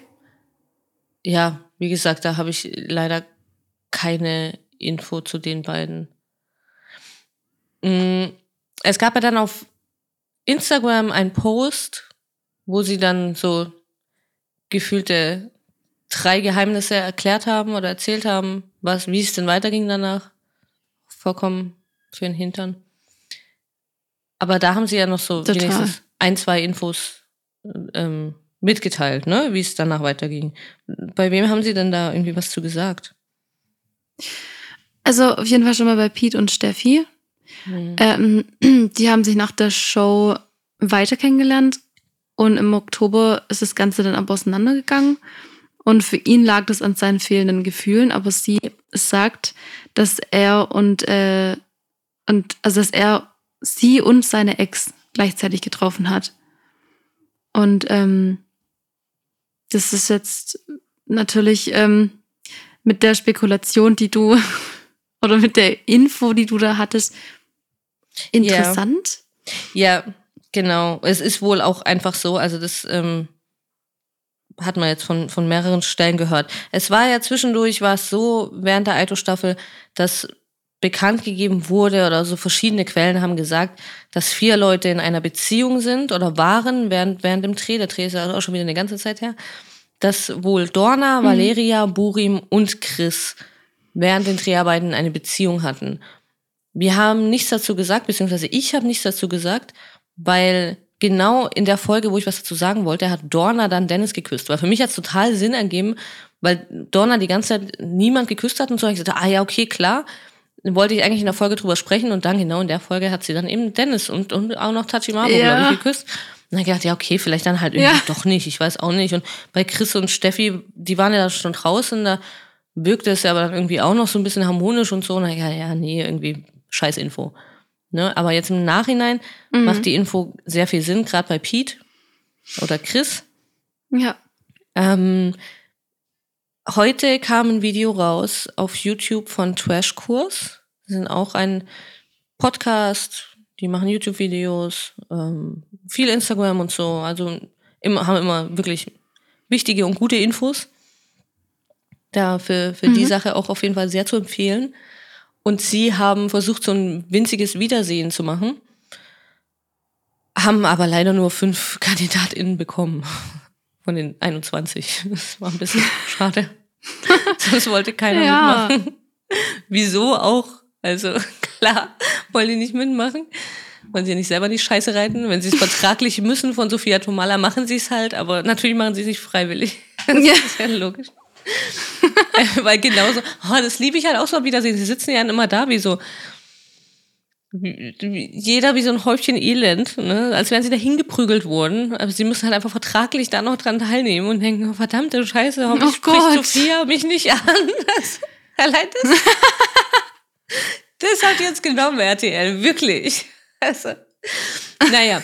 ja, wie gesagt, da habe ich leider keine Info zu den beiden. Mm, Es gab ja dann auf Instagram einen Post, wo sie dann so gefühlte drei Geheimnisse erklärt haben oder erzählt haben, was, wie es denn weiterging danach. Vollkommen für den Hintern. Aber da haben sie ja noch so
Total.
wenigstens ein, zwei Infos ähm, mitgeteilt, ne, wie es danach weiterging. Bei wem haben sie denn da irgendwie was zu gesagt?
Also auf jeden Fall schon mal bei Pete und Steffi.
Hm.
Ähm, die haben sich nach der Show weiter kennengelernt und im Oktober ist das Ganze dann aber auseinandergegangen. Und für ihn lag das an seinen fehlenden Gefühlen, aber sie sagt, dass er und, äh, und also dass er sie und seine Ex gleichzeitig getroffen hat. Und ähm, das ist jetzt natürlich ähm, mit der Spekulation, die du oder mit der Info, die du da hattest, interessant.
Ja, genau. Es ist wohl auch einfach so, also das ähm, hat man jetzt von, von mehreren Stellen gehört. Es war ja zwischendurch, war es so während der Aito-Staffel, dass bekannt gegeben wurde oder so verschiedene Quellen haben gesagt, dass vier Leute in einer Beziehung sind oder waren während, während dem Dreh, der Dreh ist ja auch schon wieder eine ganze Zeit her, dass wohl Dorna, Valeria, Burim und Chris während den Dreharbeiten eine Beziehung hatten. Wir haben nichts dazu gesagt, beziehungsweise ich habe nichts dazu gesagt, weil genau in der Folge, wo ich was dazu sagen wollte, hat Dorna dann Dennis geküsst. Weil für mich hat es total Sinn ergeben, weil Dorna die ganze Zeit niemand geküsst hat und so. Ich gesagt, ah ja, okay, klar. Wollte ich eigentlich in der Folge drüber sprechen und dann genau in der Folge hat sie dann eben Dennis und, und auch noch Tachimaro,
Ja.
glaube ich, geküsst. Und dann gedacht, ja, okay, vielleicht dann halt irgendwie
Ja.
doch nicht, ich weiß auch nicht. Und bei Chris und Steffi, die waren ja schon draußen, da wirkte es ja aber dann irgendwie auch noch so ein bisschen harmonisch und so. Und dann, ja, ja, nee, irgendwie scheiß Info. Ne? Aber jetzt im Nachhinein
Mhm.
macht die Info sehr viel Sinn, gerade bei Pete oder Chris.
Ja.
Ähm, heute kam ein Video raus auf YouTube von Trashkurs. Sie sind auch ein Podcast, die machen YouTube-Videos, ähm, viel Instagram und so. Also immer, haben immer wirklich wichtige und gute Infos. Da für, für die
Mhm.
Sache auch auf jeden Fall sehr zu empfehlen. Und sie haben versucht, so ein winziges Wiedersehen zu machen, haben aber leider nur fünf KandidatInnen bekommen von den 21. Das war ein bisschen schade. Sonst wollte keiner
Ja.
mitmachen. Wieso auch? Also klar, wollen die nicht mitmachen. Wollen sie nicht selber die Scheiße reiten. Wenn sie es vertraglich müssen von Sophia Tomala, machen sie es halt. Aber natürlich machen sie es nicht freiwillig. Das
Ja.
ist ja logisch. Äh, Weil genauso, oh, das liebe ich halt auch so Wiedersehen. Sie sitzen ja immer da wie so, jeder wie so ein Häufchen Elend, ne? als wären sie da hingeprügelt worden. Aber sie müssen halt einfach vertraglich da noch dran teilnehmen und denken, oh, verdammte Scheiße, hoffentlich
Oh
spricht
Gott.
Sophia mich nicht an. Das, allein das, das hat jetzt genommen, RTL, wirklich. Also, naja,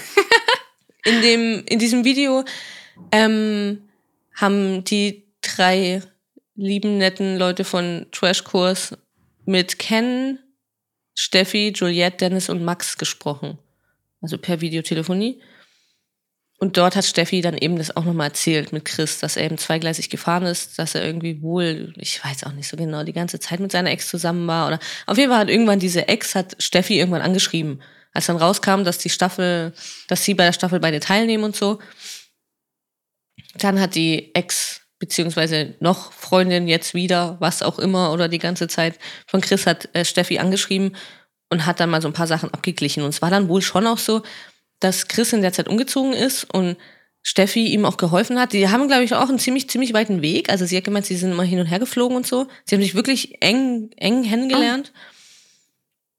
in, dem, in diesem Video ähm, haben die drei lieben, netten Leute von Trashkurs mit Ken, Steffi, Juliette, Dennis und Max gesprochen. Also per Videotelefonie. Und dort hat Steffi dann eben das auch nochmal erzählt mit Chris, dass er eben zweigleisig gefahren ist, dass er irgendwie wohl, ich weiß auch nicht so genau, die ganze Zeit mit seiner Ex zusammen war. Oder auf jeden Fall hat irgendwann diese Ex, hat Steffi irgendwann angeschrieben. Als dann rauskam, dass die Staffel, dass sie bei der Staffel beide teilnehmen und so, dann hat die Ex beziehungsweise noch Freundin jetzt wieder, was auch immer, oder die ganze Zeit von Chris hat äh, Steffi angeschrieben und hat dann mal so ein paar Sachen abgeglichen. Und es war dann wohl schon auch so, dass Chris in der Zeit umgezogen ist und Steffi ihm auch geholfen hat. Die haben, glaube ich, auch einen ziemlich, ziemlich weiten Weg. Also sie hat gemeint, sie sind immer hin und her geflogen und so. Sie haben sich wirklich eng, eng kennengelernt. Oh.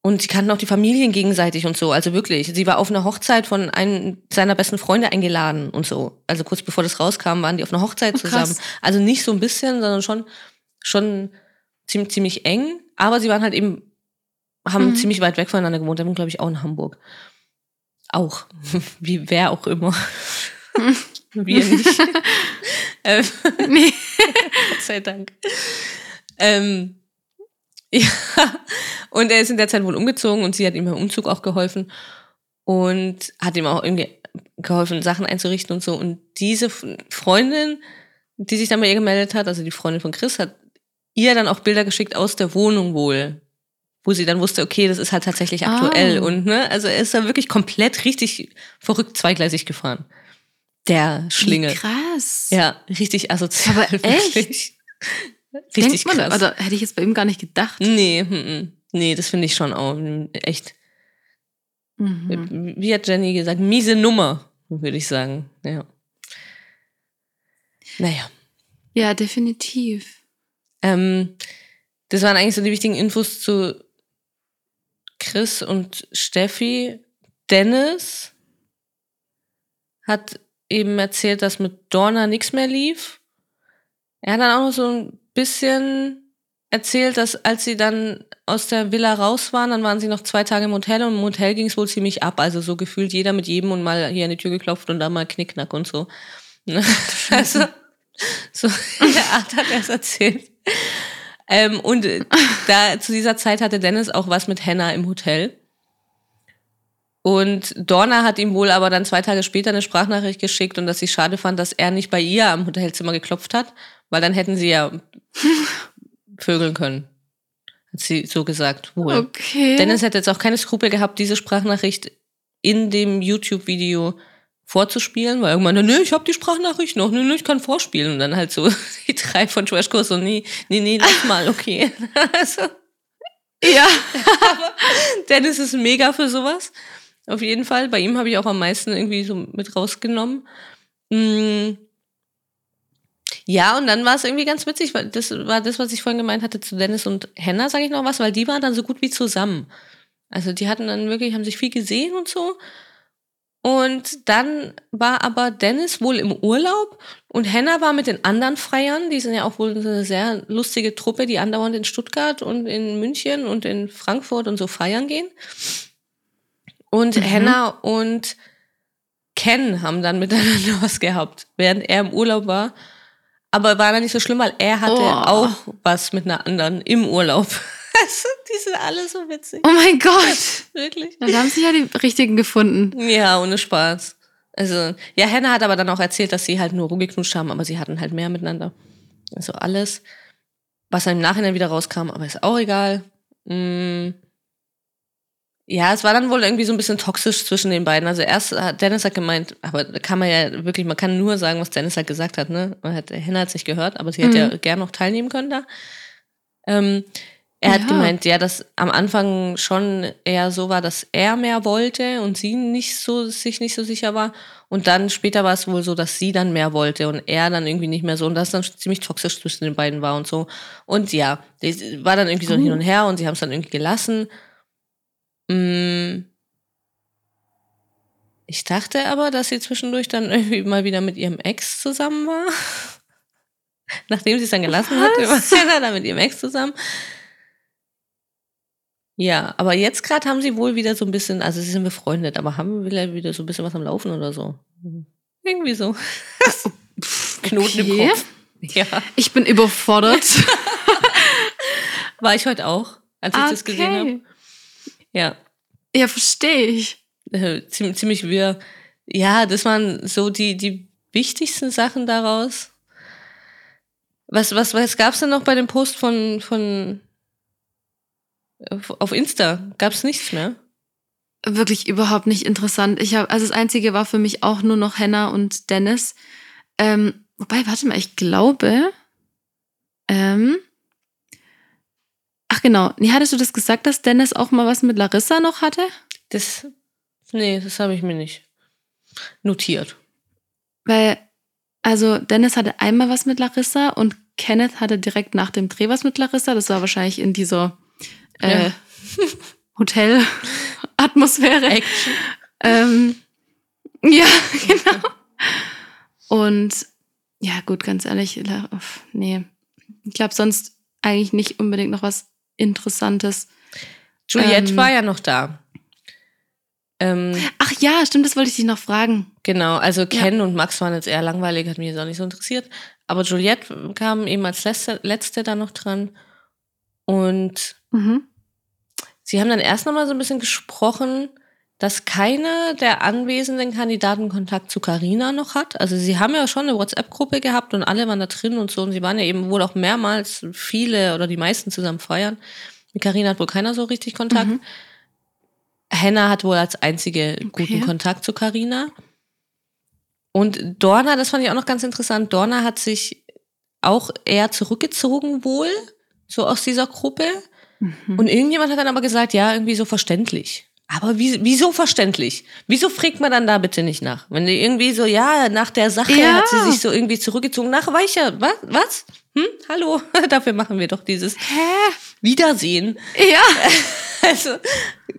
Und sie kannten auch die Familien gegenseitig und so. Also wirklich. Sie war auf einer Hochzeit von einem seiner besten Freunde eingeladen und so. Also kurz bevor das rauskam, waren die auf einer Hochzeit oh, zusammen. Also nicht so ein bisschen, sondern schon, schon ziemlich, ziemlich eng. Aber sie waren halt eben, haben mhm. ziemlich weit weg voneinander gewohnt. Haben, glaube ich, auch in Hamburg. Auch. Wie wer auch immer. Wir nicht. ähm, nee. Gott sei Dank. Ähm, ja, und er ist in der Zeit wohl umgezogen und sie hat ihm beim Umzug auch geholfen und hat ihm auch irgendwie geholfen, Sachen einzurichten und so. Und diese Freundin, die sich dann bei ihr gemeldet hat, also die Freundin von Chris, hat ihr dann auch Bilder geschickt aus der Wohnung wohl, wo sie dann wusste, okay, das ist halt tatsächlich aktuell. Oh. Und ne, also er ist da wirklich komplett richtig verrückt zweigleisig gefahren. Der Schlingel.
Wie krass.
Ja, richtig asozial.
Aber echt? Richtig Denkt man, krass. Oder hätte ich jetzt bei ihm gar nicht gedacht.
Nee, m -m. nee, das finde ich schon auch echt. Mhm. Wie hat Jenny gesagt? Miese Nummer, würde ich sagen. Ja. Naja.
Ja, definitiv.
Ähm, das waren eigentlich so die wichtigen Infos zu Chris und Steffi. Dennis hat eben erzählt, dass mit Dorna nichts mehr lief. Er hat dann auch noch so ein bisschen erzählt, dass als sie dann aus der Villa raus waren, dann waren sie noch zwei Tage im Hotel und im Hotel ging es wohl ziemlich ab. Also so gefühlt jeder mit jedem und mal hier an die Tür geklopft und da mal Knickknack und so. also, so in der Art hat er es erzählt. Ähm, und da zu dieser Zeit hatte Dennis auch was mit Hannah im Hotel. Und Dorna hat ihm wohl aber dann zwei Tage später eine Sprachnachricht geschickt und dass sie schade fand, dass er nicht bei ihr am Hotelzimmer geklopft hat, weil dann hätten sie ja vögeln können. Hat sie so gesagt, wohl.
Okay.
Dennis hätte jetzt auch keine Skrupel gehabt, diese Sprachnachricht in dem YouTube-Video vorzuspielen, weil irgendwann, nee, ich habe die Sprachnachricht noch, nee, nee, ich kann vorspielen. Und dann halt so die drei von Trashkurs so, nee, nee, nee, lass mal, okay. also,
ja.
Dennis ist mega für sowas. Auf jeden Fall. Bei ihm habe ich auch am meisten irgendwie so mit rausgenommen. Mm. Ja, und dann war es irgendwie ganz witzig, weil das war das, was ich vorhin gemeint hatte zu Dennis und Henna, sage ich noch was, weil die waren dann so gut wie zusammen. Also die hatten dann wirklich, haben sich viel gesehen und so. Und dann war aber Dennis wohl im Urlaub und Henna war mit den anderen Freiern, die sind ja auch wohl eine sehr lustige Truppe, die andauernd in Stuttgart und in München und in Frankfurt und so feiern gehen. Und mhm. Hannah und Ken haben dann miteinander was gehabt, während er im Urlaub war. Aber war dann nicht so schlimm, weil er hatte oh. auch was mit einer anderen im Urlaub. Also, die sind alle so witzig.
Oh mein Gott.
Wirklich.
Dann haben sie ja die richtigen gefunden.
Ja, ohne Spaß. Also, ja, Hannah hat aber dann auch erzählt, dass sie halt nur rumgeknutscht haben, aber sie hatten halt mehr miteinander. Also alles, was dann im Nachhinein wieder rauskam, aber ist auch egal. Mm. Ja, es war dann wohl irgendwie so ein bisschen toxisch zwischen den beiden. Also erst hat Dennis hat gemeint, aber da kann man ja wirklich, man kann nur sagen, was Dennis halt gesagt hat, ne? Man hat, Hannah hat sich gehört, aber sie mhm. hätte ja gern noch teilnehmen können da. Ähm, er ja. hat gemeint, ja, dass am Anfang schon eher so war, dass er mehr wollte und sie nicht so, sich nicht so sicher war. Und dann später war es wohl so, dass sie dann mehr wollte und er dann irgendwie nicht mehr so. Und das dann ziemlich toxisch zwischen den beiden war und so. Und ja, war dann irgendwie so ein Hin und Her und sie haben es dann irgendwie gelassen. Mm. Ich dachte aber, dass sie zwischendurch dann irgendwie mal wieder mit ihrem Ex zusammen war. Nachdem sie es dann gelassen Was? hatte, war sie dann mit ihrem Ex zusammen. Ja, aber jetzt gerade haben sie wohl wieder so ein bisschen, also sie sind befreundet, aber haben wieder so ein bisschen was am Laufen oder so. Irgendwie so.
Knoten okay. im Kopf. Ja. Ich bin überfordert.
War ich heute auch, als ich okay. das gesehen habe. Ja.
Ja, verstehe ich.
Äh, ziemlich, ziemlich wir. Ja, das waren so die, die wichtigsten Sachen daraus. Was, was, was gab's denn noch bei dem Post von, von auf Insta? Gab's nichts mehr?
wirklich überhaupt nicht interessant. Ich habe, also das Einzige war für mich auch nur noch Hannah und Dennis. Ähm, wobei, warte mal, ich glaube, ähm, genau, nee, hattest du das gesagt, dass Dennis auch mal was mit Larissa noch hatte?
Das, nee, das habe ich mir nicht notiert.
Weil, also Dennis hatte einmal was mit Larissa und Kenneth hatte direkt nach dem Dreh was mit Larissa. Das war wahrscheinlich in dieser äh,
Ja.
Hotel-Atmosphäre.
Action.
Ähm, ja, genau. Und ja, gut, ganz ehrlich, nee. Ich glaube sonst eigentlich nicht unbedingt noch was Interessantes.
Juliette
Ähm.
war ja noch da. Ähm,
Ach ja, stimmt, das wollte ich dich noch fragen.
genau, also Ken und Max waren jetzt eher langweilig, hat mich jetzt auch nicht so interessiert. Aber Juliette kam eben als letzte, letzte da noch dran. Und
Mhm.
sie haben dann erst nochmal so ein bisschen gesprochen, dass keiner der anwesenden Kandidaten Kontakt zu Carina noch hat. Also sie haben ja schon eine WhatsApp-Gruppe gehabt und alle waren da drin und so. Und sie waren ja eben wohl auch mehrmals viele oder die meisten zusammen feiern. Mit Carina hat wohl keiner so richtig Kontakt.
Mhm.
Hannah hat wohl als einzige guten Kontakt zu Carina. Und Dorna, das fand ich auch noch ganz interessant. Dorna hat sich auch eher zurückgezogen wohl, so aus dieser Gruppe.
Mhm.
Und irgendjemand hat dann aber gesagt, ja, irgendwie so verständlich. Aber wie, wieso verständlich? Wieso fragt man dann da bitte nicht nach? Wenn die irgendwie so, ja, nach der Sache
Ja.
hat sie sich so irgendwie zurückgezogen. Nach weicher, was? Was? Hm? Hallo? Dafür machen wir doch dieses
Hä?
Wiedersehen.
Ja.
Also,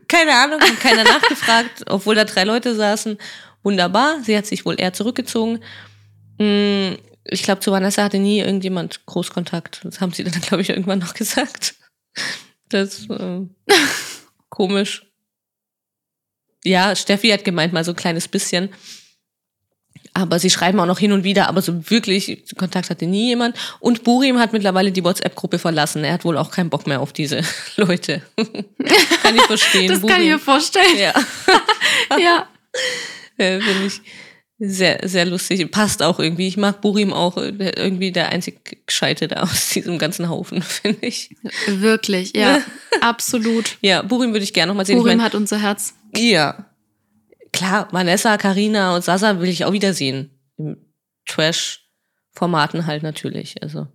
keine Ahnung, keiner nachgefragt, obwohl da drei Leute saßen. Wunderbar, sie hat sich wohl eher zurückgezogen. Mm, Ich glaube, zu Vanessa hatte nie irgendjemand Großkontakt. Das haben sie dann, glaube ich, irgendwann noch gesagt. Das äh, komisch. Ja, Steffi hat gemeint, mal so ein kleines bisschen. Aber sie schreiben auch noch hin und wieder, aber so wirklich Kontakt hatte nie jemand. Und Burim hat mittlerweile die WhatsApp-Gruppe verlassen. Er hat wohl auch keinen Bock mehr auf diese Leute. kann ich verstehen.
Das kann ich mir vorstellen.
Ja,
Ja.
äh, finde ich sehr, sehr lustig. Passt auch irgendwie. Ich mag Burim auch. äh, der- Irgendwie der einzig Gescheite da aus diesem ganzen Haufen, finde ich.
Wirklich, ja. Absolut.
Ja, Burim würde ich gerne noch mal sehen.
Burim
ich mein,
hat unser Herz.
Ja. Klar, Vanessa, Karina und Sasa will ich auch wieder sehen. Im Trash-Formaten halt natürlich. Also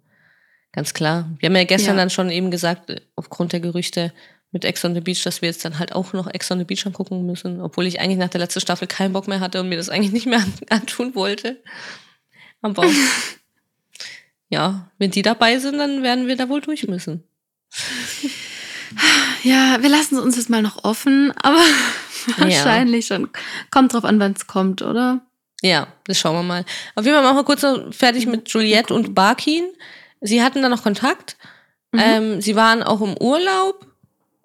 ganz klar. Wir haben ja gestern
Ja.
dann schon eben gesagt, äh, aufgrund der Gerüchte mit Ex on the Beach, dass wir jetzt dann halt auch noch Ex on the Beach angucken müssen, obwohl ich eigentlich nach der letzten Staffel keinen Bock mehr hatte und mir das eigentlich nicht mehr an- antun wollte. Aber ja, wenn die dabei sind, dann werden wir da wohl durch müssen.
Ja, wir lassen es uns jetzt mal noch offen, aber wahrscheinlich schon. Kommt drauf an, wann es kommt, oder?
Ja, das schauen wir mal. Auf jeden Fall machen wir kurz noch fertig mit Juliette und Barkin. Sie hatten dann noch Kontakt.
Mhm.
Ähm, sie waren auch im Urlaub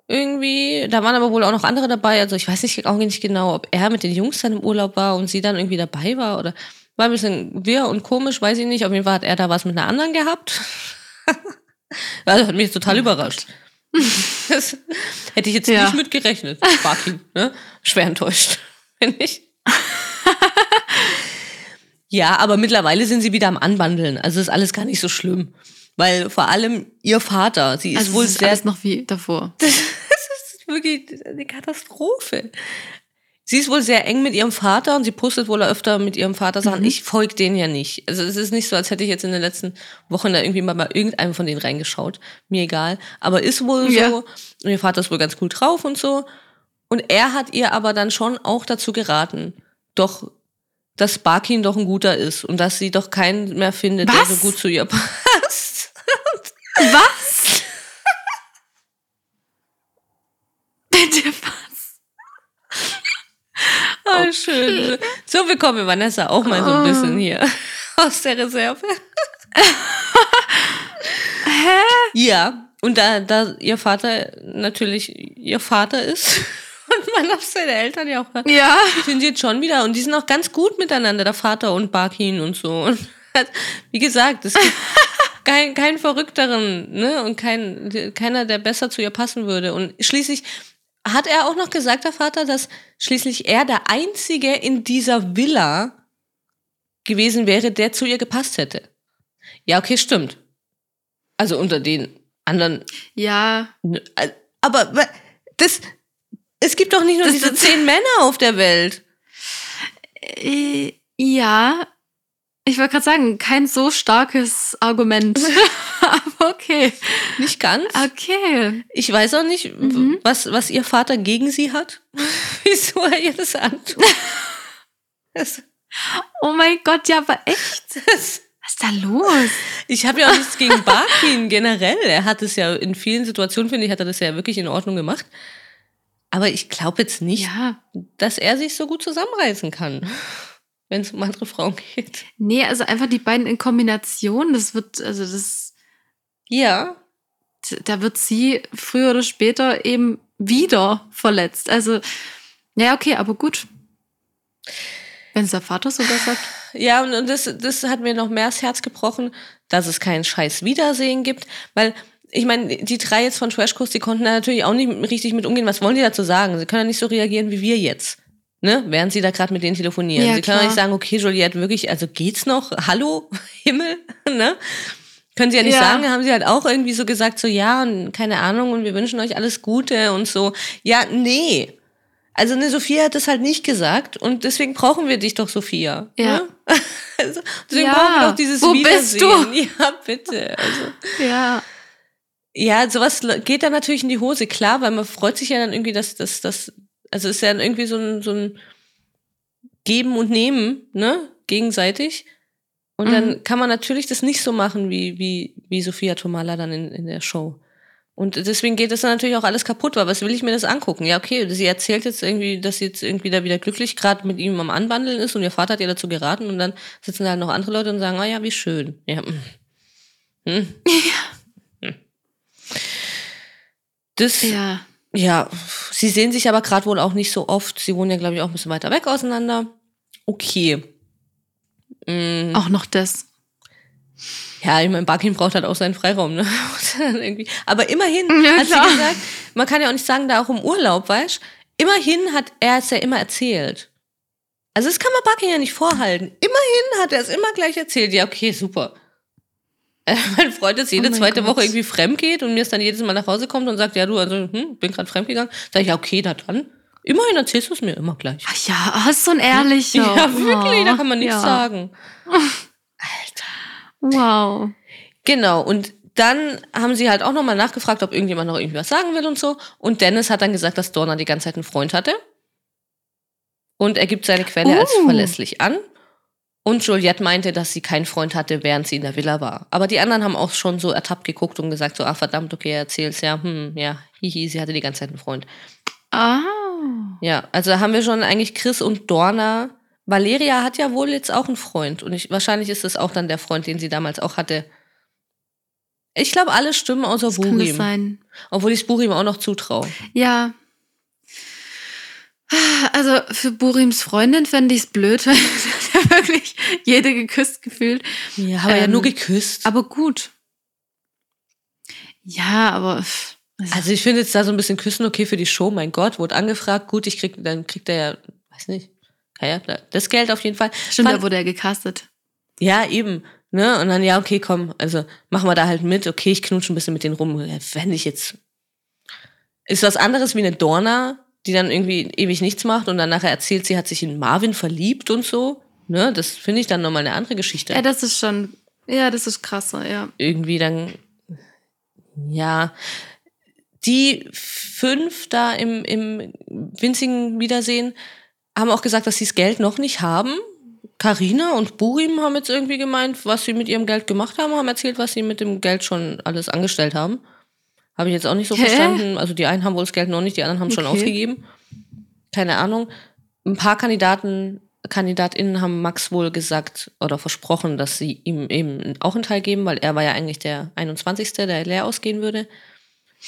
irgendwie. Da waren aber wohl auch noch andere dabei. Also ich weiß nicht, auch nicht genau, ob er mit den Jungs dann im Urlaub war und sie dann irgendwie dabei war oder war ein bisschen wirr und komisch, weiß ich nicht. Auf jeden Fall hat er da was mit einer anderen gehabt. also hat mich total überrascht. Das hätte ich jetzt
Ja.
nicht mitgerechnet. Barkin, ne? Schwer enttäuscht, finde ich. Ja, aber mittlerweile sind sie wieder am Anwandeln. Also ist alles gar nicht so schlimm. Weil vor allem ihr Vater, sie ist
Also
wohl
ist
sehr
alles noch wie davor.
das ist wirklich eine Katastrophe. Sie ist wohl sehr eng mit ihrem Vater und sie postet wohl öfter mit ihrem Vater Sachen.
Mhm.
Ich folge denen ja nicht. Also es ist nicht so, als hätte ich jetzt in den letzten Wochen da irgendwie mal bei irgendeinem von denen reingeschaut. Mir egal. Aber ist wohl
Ja.
so. Und ihr Vater ist wohl ganz cool drauf und so. Und er hat ihr aber dann schon auch dazu geraten, doch, dass Barkin doch ein guter ist und dass sie doch keinen mehr findet, der
Was?
so gut zu ihr passt.
Was? Bitte was?
Ah, schön. So bekommen wir Vanessa auch mal so ein bisschen hier aus der Reserve.
Hä?
Ja, und da, da ihr Vater natürlich ihr Vater ist und man auf seine Eltern ja auch hört,
Ja.
sind sie jetzt schon wieder und die sind auch ganz gut miteinander, der Vater und Barkin und so. Und wie gesagt, es gibt kein, keinen verrückteren, ne, und kein, keiner, der besser zu ihr passen würde. Und schließlich hat er auch noch gesagt, der Vater, dass schließlich er der Einzige in dieser Villa gewesen wäre, der zu ihr gepasst hätte. Ja, okay, stimmt. Also unter den anderen
Ja.
Äh, Aber das, Es gibt doch nicht nur
Das-
diese zehn Männer auf der Welt.
Äh, ja, ich wollte gerade sagen, kein so starkes Argument. Aber okay.
Nicht ganz.
Okay.
Ich weiß auch nicht,
Mhm.
was, was ihr Vater gegen sie hat. Wieso er ihr das antut. Das,
Oh mein Gott, ja, aber echt?
das,
Was ist da los?
ich habe ja auch nichts gegen Barkin generell. Er hat es ja in vielen Situationen, finde ich, hat er das ja wirklich in Ordnung gemacht. Aber ich glaube jetzt nicht,
Ja.
dass er sich so gut zusammenreißen kann, wenn es um andere Frauen geht.
Nee, also einfach die beiden in Kombination, das wird, also das,
Ja,
da wird sie früher oder später eben wieder verletzt. Also, ja, okay, aber gut. Wenn es der Vater sogar sagt.
Ja, und, das, das hat mir noch mehr das Herz gebrochen, dass es kein scheiß Wiedersehen gibt, weil ich meine, die drei jetzt von Trashkurs, die konnten da natürlich auch nicht richtig mit umgehen. Was wollen die dazu sagen? Sie können ja nicht so reagieren wie wir jetzt, ne? Während sie da gerade mit denen telefonieren.
Ja,
sie können ja
klar.
nicht sagen, okay, Juliette, wirklich, also geht's noch? Hallo, Himmel, ne? Können sie ja nicht
Ja.
sagen, haben sie halt auch irgendwie so gesagt, so ja, und keine Ahnung, und wir wünschen euch alles Gute und so. Ja, nee. Also eine Sophia hat das halt nicht gesagt und deswegen brauchen wir dich doch, Sophia.
Ja.
Ne? Also, deswegen
Ja.
brauchen wir doch dieses
Wo bist du?
Wiedersehen. Ja, bitte. Also,
Ja.
ja, sowas geht dann natürlich in die Hose, klar, weil man freut sich ja dann irgendwie, dass das, das, also es ist ja dann irgendwie so ein, so ein Geben und Nehmen, ne, gegenseitig. Und dann
Mhm.
kann man natürlich das nicht so machen wie, wie, wie Sophia Tomala dann in, in der Show. Und deswegen geht das dann natürlich auch alles kaputt, weil was will ich mir das angucken? Ja, okay, sie erzählt jetzt irgendwie, dass sie jetzt irgendwie da wieder glücklich gerade mit ihm am Anwandeln ist und ihr Vater hat ihr dazu geraten und dann sitzen da halt noch andere Leute und sagen, ah ja, wie schön. Ja. mm. Hm. Hm. Das,
Ja.
Ja, sie sehen sich aber gerade wohl auch nicht so oft. Sie wohnen ja, glaube ich, auch ein bisschen weiter weg auseinander. Okay. Mm,
Auch noch das.
Ja, ich meine, Barkin braucht halt auch seinen Freiraum, ne? Aber immerhin
Ja,
hat
klar.
sie gesagt, man kann ja auch nicht sagen, da auch im Urlaub, weißt Immerhin hat er es ja immer erzählt. Also das kann man Barkin ja nicht vorhalten. Immerhin hat er es immer gleich erzählt. Ja, okay, super. Mein Freund jetzt jede
Oh
zweite
Gott.
Woche irgendwie fremd geht und mir es dann jedes Mal nach Hause kommt und sagt, ja, du, also, hm, bin gerade fremd gegangen. Sag ich, ja, okay, na dann. Immerhin erzählst du es mir immer gleich.
Ach ja, ah, ist so ein ehrlicher.
Ja, wirklich, da kann man
Oh,
nichts
ja.
sagen.
Wow.
Genau, und dann haben sie halt auch nochmal nachgefragt, ob irgendjemand noch irgendwie was sagen will und so. Und Dennis hat dann gesagt, dass Dorna die ganze Zeit einen Freund hatte. Und er gibt seine Quelle als
Oh.
verlässlich an. Und Juliette meinte, dass sie keinen Freund hatte, während sie in der Villa war. Aber die anderen haben auch schon so ertappt geguckt und gesagt, so, ah verdammt, okay, er erzählt's, ja, hm, ja, hihi, sie hatte die ganze Zeit einen Freund.
Ah.
Ja, also da haben wir schon eigentlich Chris und Dorna. Valeria hat ja wohl jetzt auch einen Freund. Und ich, wahrscheinlich ist das auch dann der Freund, den sie damals auch hatte. Ich glaube, alle stimmen außer
Das kann das
Burim.
sein.
Obwohl ich Burim auch noch zutraue.
Ja. Also für Burims Freundin fände ich es blöd, weil er hat ja wirklich jede geküsst gefühlt.
Ja, aber ja
Ähm,
nur geküsst.
Aber gut. Ja, aber.
Also ich finde jetzt da so ein bisschen Küssen okay für die Show. Mein Gott, wurde angefragt. Gut, ich krieg, dann kriegt er ja, weiß nicht. Ja, ja, das Geld auf jeden Fall.
Stimmt,
Fand-
da wurde er gecastet.
Ja, eben. Ne? Und dann, ja, okay, komm, also machen wir da halt mit. Okay, ich knutsche ein bisschen mit denen rum. Ja, Wenn ich jetzt. Ist was anderes wie eine Dorna, die dann irgendwie ewig nichts macht und dann nachher erzählt, sie hat sich in Marvin verliebt und so. Ne? Das finde ich dann nochmal eine andere Geschichte.
Ja, das ist schon. Ja, das ist krasser, ja.
irgendwie dann. Ja. Die fünf da im, im winzigen Wiedersehen haben auch gesagt, dass sie das Geld noch nicht haben. Karina und Burim haben jetzt irgendwie gemeint, was sie mit ihrem Geld gemacht haben, haben erzählt, was sie mit dem Geld schon alles angestellt haben. Habe ich jetzt auch nicht so
Hä?
verstanden. Also die einen haben wohl das Geld noch nicht, die anderen haben schon
Okay.
ausgegeben. Keine Ahnung. Ein paar Kandidaten, KandidatInnen haben Max wohl gesagt oder versprochen, dass sie ihm eben auch einen Teil geben, weil er war ja eigentlich der 21., der leer ausgehen würde.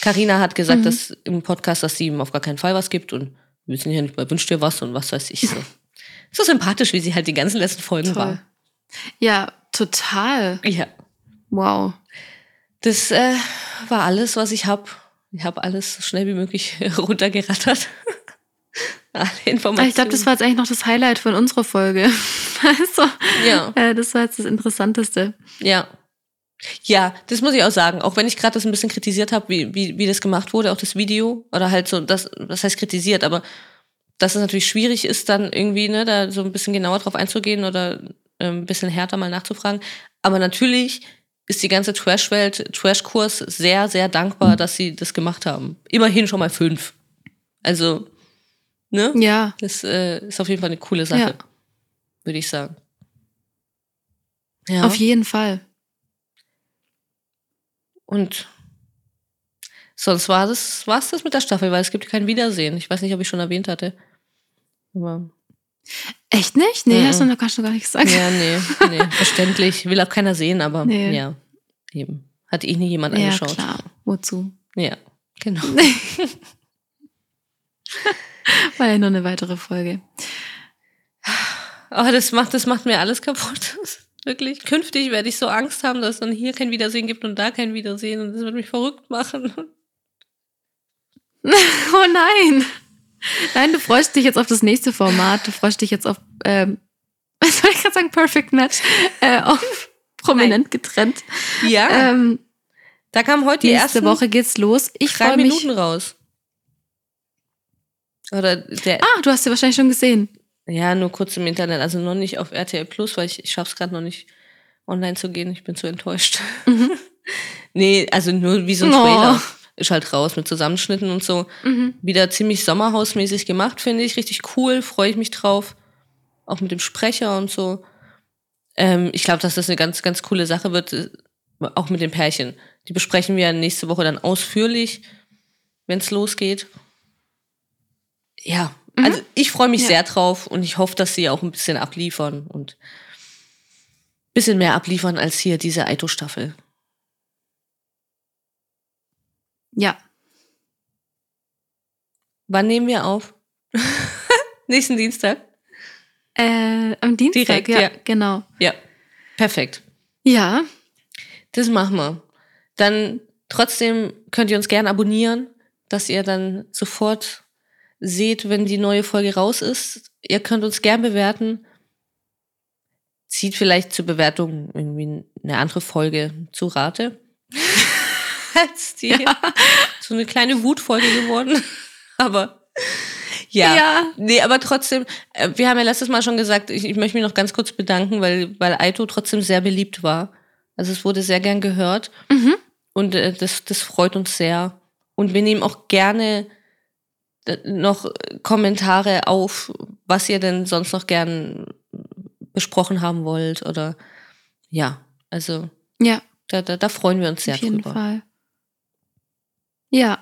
Karina hat gesagt,
Mhm.
dass im Podcast, dass sie ihm auf gar keinen Fall was gibt und wir wissen ja nicht mal, wünscht dir was und was weiß ich so. so sympathisch, wie sie halt die ganzen letzten Folgen
Toll.
war.
Ja, total.
Ja.
Wow.
Das äh, war alles, was ich habe. Ich habe alles so schnell wie möglich runtergerattert. Alle Informationen.
Ich glaube, das war jetzt eigentlich noch das Highlight von unserer Folge. Also,
Ja.
äh, das war jetzt das Interessanteste.
Ja. Ja, das muss ich auch sagen. Auch wenn ich gerade das ein bisschen kritisiert habe, wie, wie, wie das gemacht wurde, auch das Video. Oder halt so, das, das heißt kritisiert, aber dass es natürlich schwierig ist, dann irgendwie, ne, da so ein bisschen genauer drauf einzugehen oder äh, ein bisschen härter mal nachzufragen. Aber natürlich ist die ganze Trash-Welt, Trash-Kurs sehr, sehr dankbar, dass sie das gemacht haben. Immerhin schon mal fünf. Also, ne?
Ja.
Das äh, ist auf jeden Fall eine coole Sache,
Ja.
würde ich sagen. Ja.
Auf jeden Fall.
Und sonst war das, war's das mit der Staffel, weil es gibt kein Wiedersehen. Ich weiß nicht, ob ich schon erwähnt hatte. Aber,
Echt nicht? Nee,
Mhm.
hast du noch gar schon gar nicht gesagt.
ja, nee, nee, verständlich. Will auch keiner sehen, aber
Nee.
ja, eben. Hat eh nie jemand
Ja,
angeschaut.
klar. Wozu?
Ja, genau.
War ja nur eine weitere Folge.
Aber das macht, das macht mir alles kaputt. Wirklich. Künftig werde ich so Angst haben, dass es dann hier kein Wiedersehen gibt und da kein Wiedersehen und das wird mich verrückt machen.
Oh nein! Nein, du freust dich jetzt auf das nächste Format. Du freust dich jetzt auf, ähm, was soll ich gerade sagen, Perfect Match, äh, auf prominent getrennt.
Ja,
Ähm,
da kam heute die
nächste
erste
Woche geht's los. Ich freue mich.
Minuten raus. Oder der,
Ah, du hast sie wahrscheinlich schon gesehen.
ja, nur kurz im Internet, also noch nicht auf RTL Plus, weil ich, ich schaffe es gerade noch nicht, online zu gehen. Ich bin zu enttäuscht. nee, also nur wie so ein
Oh.
Trailer. Ist halt raus mit Zusammenschnitten und so.
Mhm.
Wieder ziemlich sommerhausmäßig gemacht, finde ich. Richtig cool, freue ich mich drauf. Auch mit dem Sprecher und so. Ähm, ich glaube, dass das eine ganz, ganz coole Sache wird, äh, auch mit dem Pärchen. Die besprechen wir nächste Woche dann ausführlich, wenn es losgeht. Ja, also ich freue mich
Ja.
sehr drauf und ich hoffe, dass sie auch ein bisschen abliefern und ein bisschen mehr abliefern als hier diese Aito-Staffel.
Ja.
Wann nehmen wir auf? Nächsten Dienstag?
Äh, am Dienstag,
Direkt,
ja,
ja.
genau.
Ja, perfekt.
Ja,
Das machen wir. Dann trotzdem könnt ihr uns gerne abonnieren, dass ihr dann sofort seht, wenn die neue Folge raus ist. Ihr könnt uns gern bewerten. Zieht vielleicht zur Bewertung irgendwie eine andere Folge zu Rate. Als die. So eine kleine Wutfolge geworden. Aber ja.
Ja.
Nee, aber trotzdem, äh, wir haben ja letztes Mal schon gesagt, ich, ich möchte mich noch ganz kurz bedanken, weil, weil Aito trotzdem sehr beliebt war. Also es wurde sehr gern gehört.
Mhm.
Und äh, das, das freut uns sehr. Und wir nehmen auch gerne äh, noch Kommentare auf, was ihr denn sonst noch gern besprochen haben wollt. Oder ja, also
ja,
da, da, da freuen wir uns sehr
auf jeden
drüber.
Fall. Ja.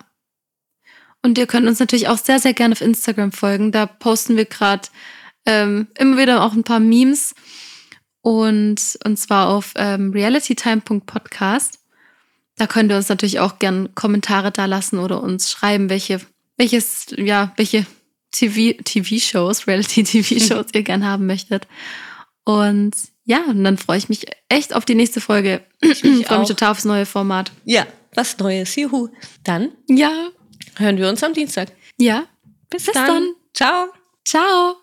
Und ihr könnt uns natürlich auch sehr, sehr gerne auf Instagram folgen. Da posten wir gerade ähm, immer wieder auch ein paar Memes. Und, und zwar auf ähm, realitytime.podcast. Da könnt ihr uns natürlich auch gerne Kommentare da lassen oder uns schreiben, welche, welches, ja, welche TV, TV-Shows, Reality-TV-Shows ihr gern haben möchtet. Und ja, und dann freue ich mich echt auf die nächste Folge. Ich freue mich total aufs neue Format.
Ja, was Neues. Juhu. Dann
Ja,
hören wir uns am Dienstag.
ja.
Bis,
Bis
dann.
dann.
Ciao.
Ciao.